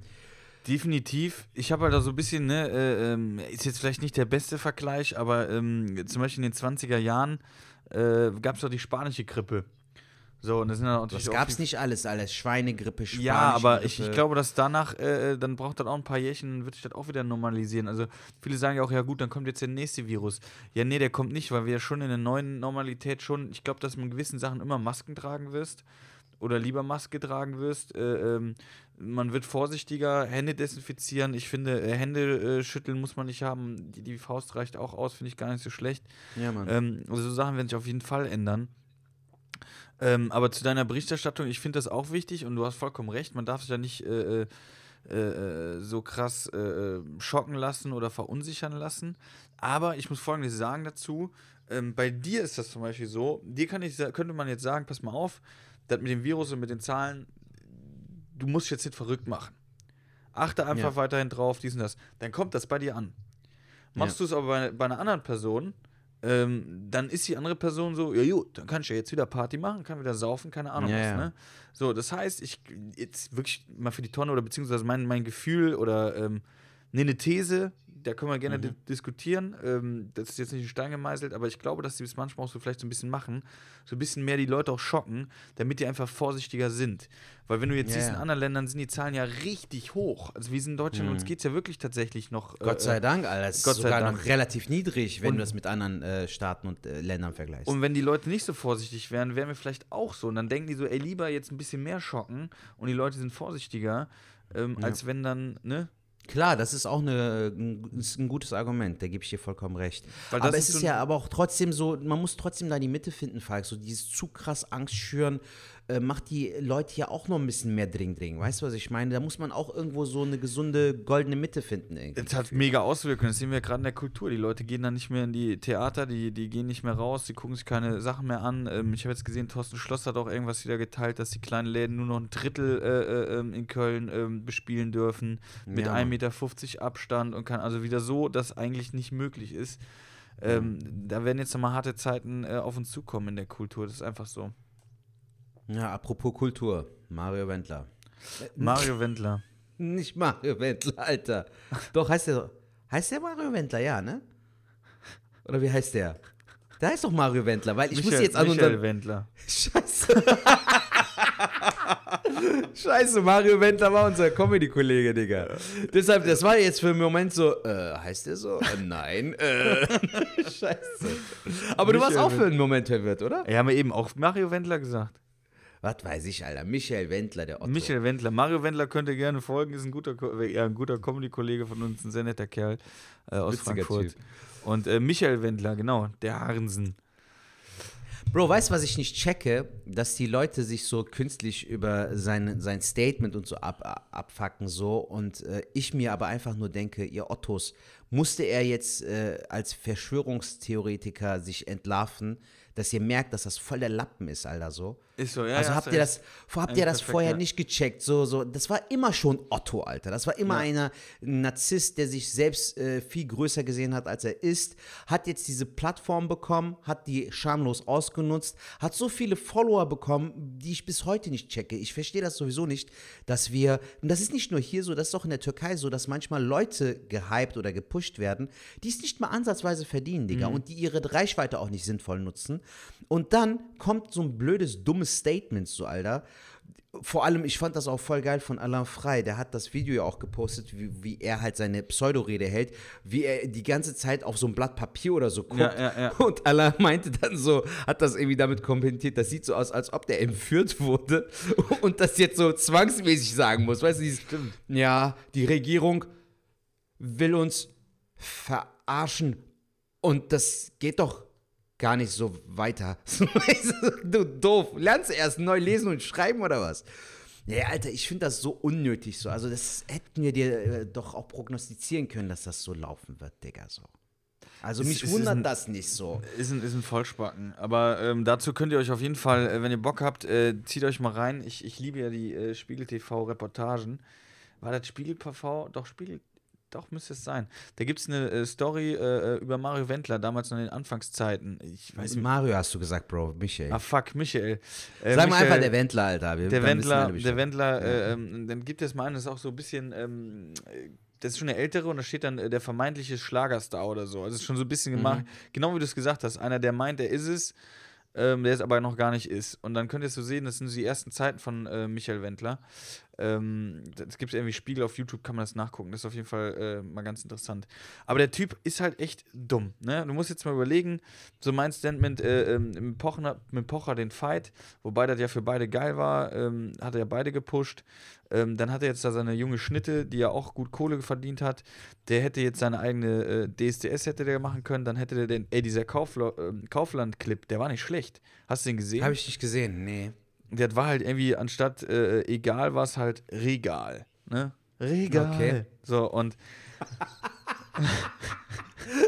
S5: Definitiv. Ich habe halt da so ein bisschen, ne, äh, ähm, ist jetzt vielleicht nicht der beste Vergleich, aber ähm, zum Beispiel in den 20er Jahren äh, gab es doch die spanische Grippe. So, und das sind dann natürlich
S2: Das gab's nicht alles, alles. Schweinegrippe, Spanische
S5: Ja, aber ich, ich glaube, dass danach, äh, dann braucht das auch ein paar Jährchen, wird sich das auch wieder normalisieren. Also viele sagen ja auch, ja gut, dann kommt jetzt der nächste Virus. Ja, nee, der kommt nicht, weil wir ja schon in der neuen Normalität schon, ich glaube, dass man gewissen Sachen immer Masken tragen wirst oder lieber Maske tragen wirst. Äh, ähm, man wird vorsichtiger, Hände desinfizieren. Ich finde, äh, Hände äh, schütteln muss man nicht haben. Die, die Faust reicht auch aus, finde ich gar nicht so schlecht.
S2: Ja, Mann.
S5: Ähm, also so Sachen werden sich auf jeden Fall ändern. Ähm, aber zu deiner Berichterstattung, ich finde das auch wichtig und du hast vollkommen recht, man darf sich ja nicht äh, äh, äh, äh, so krass äh, äh, schocken lassen oder verunsichern lassen. Aber ich muss Folgendes sagen dazu. Ähm, bei dir ist das zum Beispiel so, dir kann ich, könnte man jetzt sagen, pass mal auf, das mit dem Virus und mit den Zahlen, du musst dich jetzt nicht verrückt machen. Achte einfach
S2: Ja.
S5: weiterhin drauf, dies und das. Dann kommt das bei dir an. Machst du es aber bei, bei einer anderen Person, ähm, dann ist die andere Person so, ja gut, dann kann ich ja jetzt wieder Party machen, kann wieder saufen, keine Ahnung
S2: Ja,
S5: was,
S2: ja.
S5: ne? So, das heißt, ich jetzt wirklich mal für die Tonne oder beziehungsweise mein, mein Gefühl oder ähm, nee, eine These, da können wir gerne
S2: Mhm.
S5: di diskutieren. Ähm, das ist jetzt nicht in Stein gemeißelt, aber ich glaube, dass sie es manchmal auch so vielleicht so ein bisschen machen, so ein bisschen mehr die Leute auch schocken, damit die einfach vorsichtiger sind. Weil wenn du jetzt
S2: Ja,
S5: siehst,
S2: ja.
S5: in anderen Ländern sind die Zahlen ja richtig hoch. Also wir sind in Deutschland, uns geht es ja wirklich tatsächlich noch.
S2: Mhm. Gott sei
S5: äh,
S2: Dank, Alter. Das ist sogar
S5: Dank.
S2: noch relativ niedrig, wenn
S5: Und-
S2: du das mit anderen äh, Staaten und äh, Ländern vergleichst.
S5: Und wenn die Leute nicht so vorsichtig wären, wären wir vielleicht auch so. Und dann denken die so, ey, lieber jetzt ein bisschen mehr schocken und die Leute sind vorsichtiger, ähm, als wenn dann, ne?
S2: Klar, das ist auch eine, ein, ist ein gutes Argument, da gebe ich dir vollkommen recht. Aber
S5: ist
S2: es ist
S5: so
S2: ja aber auch trotzdem so, man muss trotzdem da die Mitte finden, Falk. So dieses zu krass Angst schüren, äh, macht die Leute ja auch noch ein bisschen mehr Dring-Dring. Weißt du, was ich meine? Da muss man auch irgendwo so eine gesunde goldene Mitte finden.
S5: Es hat mega Auswirkungen. Das sehen wir gerade in der Kultur. Die Leute gehen dann nicht mehr in die Theater, die, die gehen nicht mehr raus, die gucken sich keine Sachen mehr an. Ähm, ich habe jetzt gesehen, Thorsten Schloss hat auch irgendwas wieder geteilt, dass die kleinen Läden nur noch ein Drittel äh, äh, ähm, in Köln ähm, bespielen dürfen, mit
S2: Ja,
S5: 1,50
S2: Mann.
S5: Meter Abstand und kann also wieder so, dass eigentlich nicht möglich ist. Ähm, da werden jetzt nochmal harte Zeiten äh, auf uns zukommen in der Kultur. Das ist einfach so.
S2: Ja, apropos Kultur, Mario Wendler.
S5: Mario Wendler.
S2: Nicht Mario Wendler, Alter. Doch, heißt der, heißt der Mario Wendler, ja, ne? Oder wie heißt der? Der heißt doch Mario Wendler, weil ich muss jetzt an
S5: Michael
S2: unseren...
S5: Wendler.
S2: Scheiße. Scheiße, Mario Wendler war unser Comedy-Kollege, Digga. Deshalb, das war jetzt für einen Moment so, äh, heißt der so? Äh, nein. Äh. Scheiße. Aber du warst
S5: Michael
S2: auch für einen Moment verwirrt, oder?
S5: Ja, haben wir eben auch Mario Wendler gesagt.
S2: Was weiß ich, Alter. Michael Wendler, der Otto.
S5: Michael Wendler. Mario Wendler könnte gerne folgen, ist ein guter, äh, ja, ein guter Comedy-Kollege von uns, ein sehr netter Kerl äh, aus
S2: Witziger
S5: Frankfurt.
S2: Typ.
S5: Und äh, Michael Wendler, genau, der Harensen.
S2: Bro, weißt du, was ich nicht checke? Dass die Leute sich so künstlich über sein, sein Statement und so ab- abfacken so und äh, ich mir aber einfach nur denke, ihr Ottos, musste er jetzt äh, als Verschwörungstheoretiker sich entlarven, dass ihr merkt, dass das voll der Lappen ist, Alter, so.
S5: Ist so, ja.
S2: also
S5: ja,
S2: habt ihr das, habt ihr das
S5: perfekt,
S2: vorher
S5: ja.
S2: nicht gecheckt? So, so, das war immer schon Otto, Alter. Das war immer
S5: Ja.
S2: einer ein Narzisst, der sich selbst äh, viel größer gesehen hat, als er ist. Hat jetzt diese Plattform bekommen, hat die schamlos ausgenutzt, hat so viele Follower bekommen, die ich bis heute nicht checke. Ich verstehe das sowieso nicht, dass wir, und das ist nicht nur hier so, das ist auch in der Türkei so, dass manchmal Leute gehypt oder gepusht werden, die es nicht mal ansatzweise verdienen, Digga,
S5: Mhm.
S2: und die ihre Reichweite auch nicht sinnvoll nutzen. Und dann kommt so ein blödes, dummes Statement so, Alter. Vor allem, ich fand das auch voll geil von Alain Frey. Der hat das Video ja auch gepostet, wie, wie er halt seine Pseudorede hält, wie er die ganze Zeit auf so ein Blatt Papier oder so guckt.
S5: Ja, ja, ja.
S2: Und Alain meinte dann so, hat das irgendwie damit kommentiert, das sieht so aus, als ob der entführt wurde und das jetzt so zwangsmäßig sagen muss. Weißt du, dieses, ja, die Regierung will uns verarschen und das geht doch gar nicht so weiter. du doof. Lernst du erst neu lesen und schreiben oder was? Ja, Alter, ich finde das so unnötig so. Also das hätten wir dir äh, doch auch prognostizieren können, dass das so laufen wird, Digga, so. Also mich
S5: ist
S2: wundert
S5: ein-
S2: das nicht so.
S5: Ist ein, ist ein Vollspacken. Aber ähm, dazu könnt ihr euch auf jeden Fall, äh, wenn ihr Bock habt, äh, zieht euch mal rein. Ich, ich liebe ja die äh, Spiegel TV-Reportagen. War das Spiegel TV? Doch, Spiegel. Doch, müsste es sein. Da gibt es eine äh, Story äh, über Mario Wendler, damals noch in den Anfangszeiten. Ich weiß.
S2: Mario hast du gesagt, Bro, Michael.
S5: Ah, fuck, Michael. Äh,
S2: Sag mal einfach der Wendler, Alter. Wir,
S5: Der Wendler, der Wendler, äh, ähm, dann gibt es mal einen, das ist auch so ein bisschen, ähm, äh, das ist schon der ältere und da steht dann äh, der vermeintliche Schlagerstar oder so. Also es ist schon so ein bisschen gemacht, genau wie du es gesagt hast. Einer, der meint, er ist es, ähm, der es aber noch gar nicht ist. Und dann könnt ihr es so sehen, das sind so die ersten Zeiten von äh, Michael Wendler. Ähm, es gibt irgendwie Spiegel auf YouTube, kann man das nachgucken. Das ist auf jeden Fall äh, mal ganz interessant. Aber der Typ ist halt echt dumm. Ne? Du musst jetzt mal überlegen, so mein Statement äh, ähm, mit, Pocher, mit Pocher den Fight, wobei das ja für beide geil war, ähm, hat er ja beide gepusht. Ähm, dann hat er jetzt da seine junge Schnitte, die ja auch gut Kohle verdient hat. Der hätte jetzt seine eigene äh, DSDS hätte der machen können. Dann hätte der den, ey, dieser Kaufla ähm, Kaufland-Clip, der war nicht schlecht. Hast du den gesehen?
S2: Habe ich nicht gesehen, nee.
S5: Das war halt irgendwie, anstatt äh, egal, war es halt regal. Ne? Regal.
S2: Okay.
S5: So, und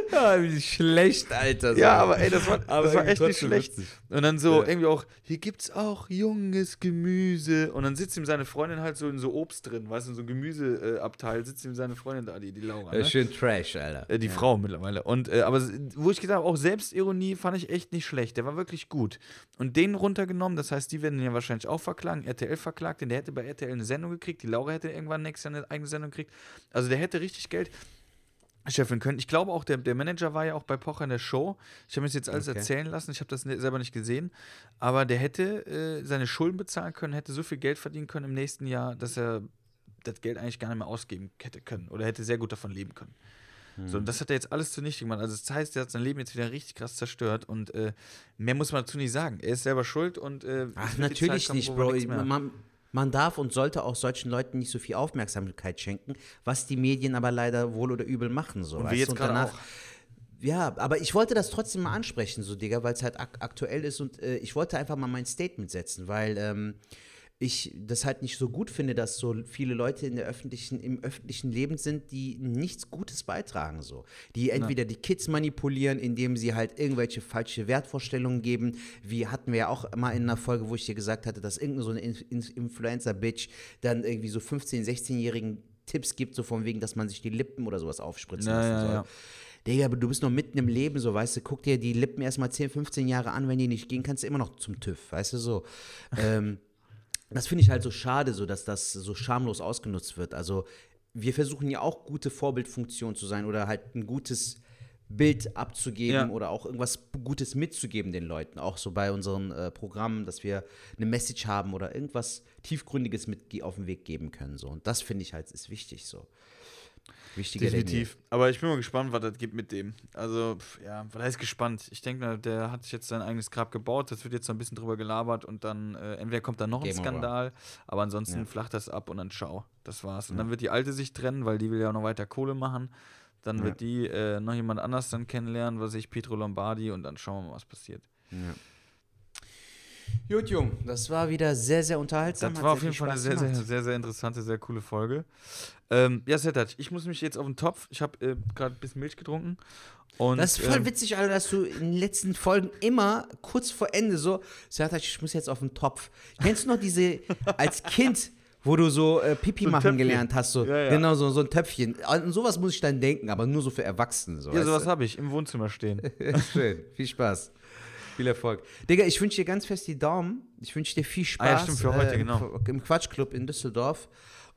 S2: Ja, wie schlecht, Alter. so.
S5: Ja, aber ey, das war,
S2: Aber
S5: das war echt nicht schlecht.
S2: lustig.
S5: Und dann so
S2: Ja.
S5: irgendwie auch, hier gibt's auch junges Gemüse. Und dann sitzt ihm seine Freundin halt so in so Obst drin, weißt du, in so einem Gemüseabteil sitzt ihm seine Freundin da, die, die Laura.
S2: Ja,
S5: Ne?
S2: schön Trash, Alter.
S5: Äh, die Frau mittlerweile. Und äh, aber wo ich gesagt habe, auch Selbstironie fand ich echt nicht schlecht. Der war wirklich gut. Und den runtergenommen, das heißt, die werden ihn ja wahrscheinlich auch verklagen. RTL verklagt, denn der hätte bei RTL eine Sendung gekriegt. Die Laura hätte irgendwann nächstes Jahr eine eigene Sendung gekriegt. Also der hätte richtig Geld scheffeln können. Ich glaube auch, der, der Manager war ja auch bei Pocher in der Show. Ich habe mir das jetzt alles
S2: Okay.
S5: erzählen lassen. Ich habe das selber nicht gesehen. Aber der hätte äh, seine Schulden bezahlen können, hätte so viel Geld verdienen können im nächsten Jahr, dass er das Geld eigentlich gar nicht mehr ausgeben hätte können. Oder hätte sehr gut davon leben können. So, und das hat er jetzt alles zunichte gemacht. Also das heißt, er hat sein Leben jetzt wieder richtig krass zerstört und äh, mehr muss man dazu nicht sagen. Er ist selber schuld und äh,
S2: Ach, natürlich
S5: Zeit
S2: nicht, Bro. Man, man darf und sollte auch solchen Leuten nicht so viel Aufmerksamkeit schenken, was die Medien aber leider wohl oder übel machen. So,
S5: Und wir jetzt gerade auch.
S2: Ja, aber ich wollte das trotzdem mal ansprechen, so, Digga, weil es halt ak aktuell ist und äh, ich wollte einfach mal mein Statement setzen, weil ähm, ich das halt nicht so gut finde, dass so viele Leute in der öffentlichen, im öffentlichen Leben sind, die nichts Gutes beitragen, so. Die entweder die Kids manipulieren, indem sie halt irgendwelche falsche Wertvorstellungen geben, wie hatten wir ja auch mal in einer Folge, wo ich dir gesagt hatte, dass irgendeine so eine In In Influencer-Bitch dann irgendwie so 15-, 16-jährigen Tipps gibt, so von wegen, dass man sich die Lippen oder sowas aufspritzen
S5: Ja,
S2: lassen
S5: ja,
S2: soll.
S5: ja.
S2: Digga, aber du bist noch mitten im Leben, so, weißt du, guck dir die Lippen erstmal 10, 15 Jahre an, wenn die nicht gehen, kannst du immer noch zum TÜV, weißt du, so. ähm, das finde ich halt so schade, so, dass das so schamlos ausgenutzt wird. Also, wir versuchen ja auch gute Vorbildfunktion zu sein oder halt ein gutes Bild abzugeben
S5: Ja.
S2: oder auch irgendwas Gutes mitzugeben den Leuten. Auch so bei unseren äh, Programmen, dass wir eine Message haben oder irgendwas Tiefgründiges mit auf den Weg geben können. So. Und das finde ich halt ist wichtig so. Wichtiger.
S5: Definitiv. Aber ich bin mal gespannt, was das gibt mit dem. Also, pf, ja, was heißt gespannt? Ich denke mal, der hat sich jetzt sein eigenes Grab gebaut. Das wird jetzt so ein bisschen drüber gelabert und dann, äh, entweder kommt da noch ein
S2: Game over.
S5: Skandal, aber ansonsten
S2: Ja.
S5: flacht das ab und dann ciao. Das war's. Und dann wird die Alte sich trennen, weil die will ja auch noch weiter Kohle machen. Dann wird die äh, noch jemand anders dann kennenlernen, was ich, Pietro Lombardi, und dann schauen wir mal, was passiert.
S2: Gut, Jung, das war wieder sehr, sehr unterhaltsam.
S5: Das
S2: hat
S5: war auf jeden Fall eine sehr, sehr, sehr, sehr interessante, sehr coole Folge. Ähm, ja, Setat, ich muss mich jetzt auf den Topf. Ich habe äh, gerade ein bisschen Milch getrunken. Und,
S2: Das ist voll
S5: ähm,
S2: witzig, Alter, dass du in den letzten Folgen immer kurz vor Ende so, Sertac, ich muss jetzt auf den Topf. Kennst du noch diese, als Kind, wo du so äh, Pipi
S5: So
S2: machen
S5: Töpfchen.
S2: gelernt hast? So,
S5: Ja, ja.
S2: Genau, so, so ein Töpfchen. An sowas muss ich dann denken, aber nur so für Erwachsene. So,
S5: Ja, sowas habe ich im Wohnzimmer stehen.
S2: Schön, viel Spaß. Viel Erfolg. Digga, ich wünsche dir ganz fest die Daumen. Ich wünsche dir viel Spaß.
S5: Ah ja, stimmt, für heute,
S2: im,
S5: genau.
S2: Im Quatschclub in Düsseldorf.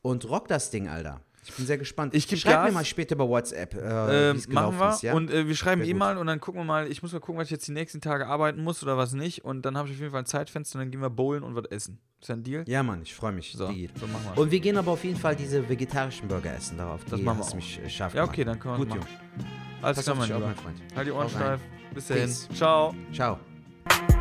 S2: Und rock das Ding, Alter. Ich bin sehr gespannt.
S5: Ich
S2: Schreib
S5: Gas.
S2: mir mal später bei WhatsApp, äh, es
S5: machen wir.
S2: ist. Ja?
S5: Und äh, wir schreiben eh mal und dann gucken wir mal. Ich muss mal gucken, was ich jetzt die nächsten Tage arbeiten muss oder was nicht. Und dann habe ich auf jeden Fall ein Zeitfenster und dann gehen wir bowlen und was essen. Ist das ein Deal?
S2: ja, Mann, ich freue mich.
S5: So, so machen wir.
S2: Und wir gehen aber auf jeden Fall diese vegetarischen Burger essen. Darauf
S5: Das machen wir auch.
S2: mich äh, scharf
S5: Ja, okay, dann können wir
S2: Gut, Junge.
S5: Alles klar, mein
S2: Freund.
S5: Halt die Ohren steif. Bis dahin.
S2: Peace.
S5: Ciao.
S2: Ciao. Thank you.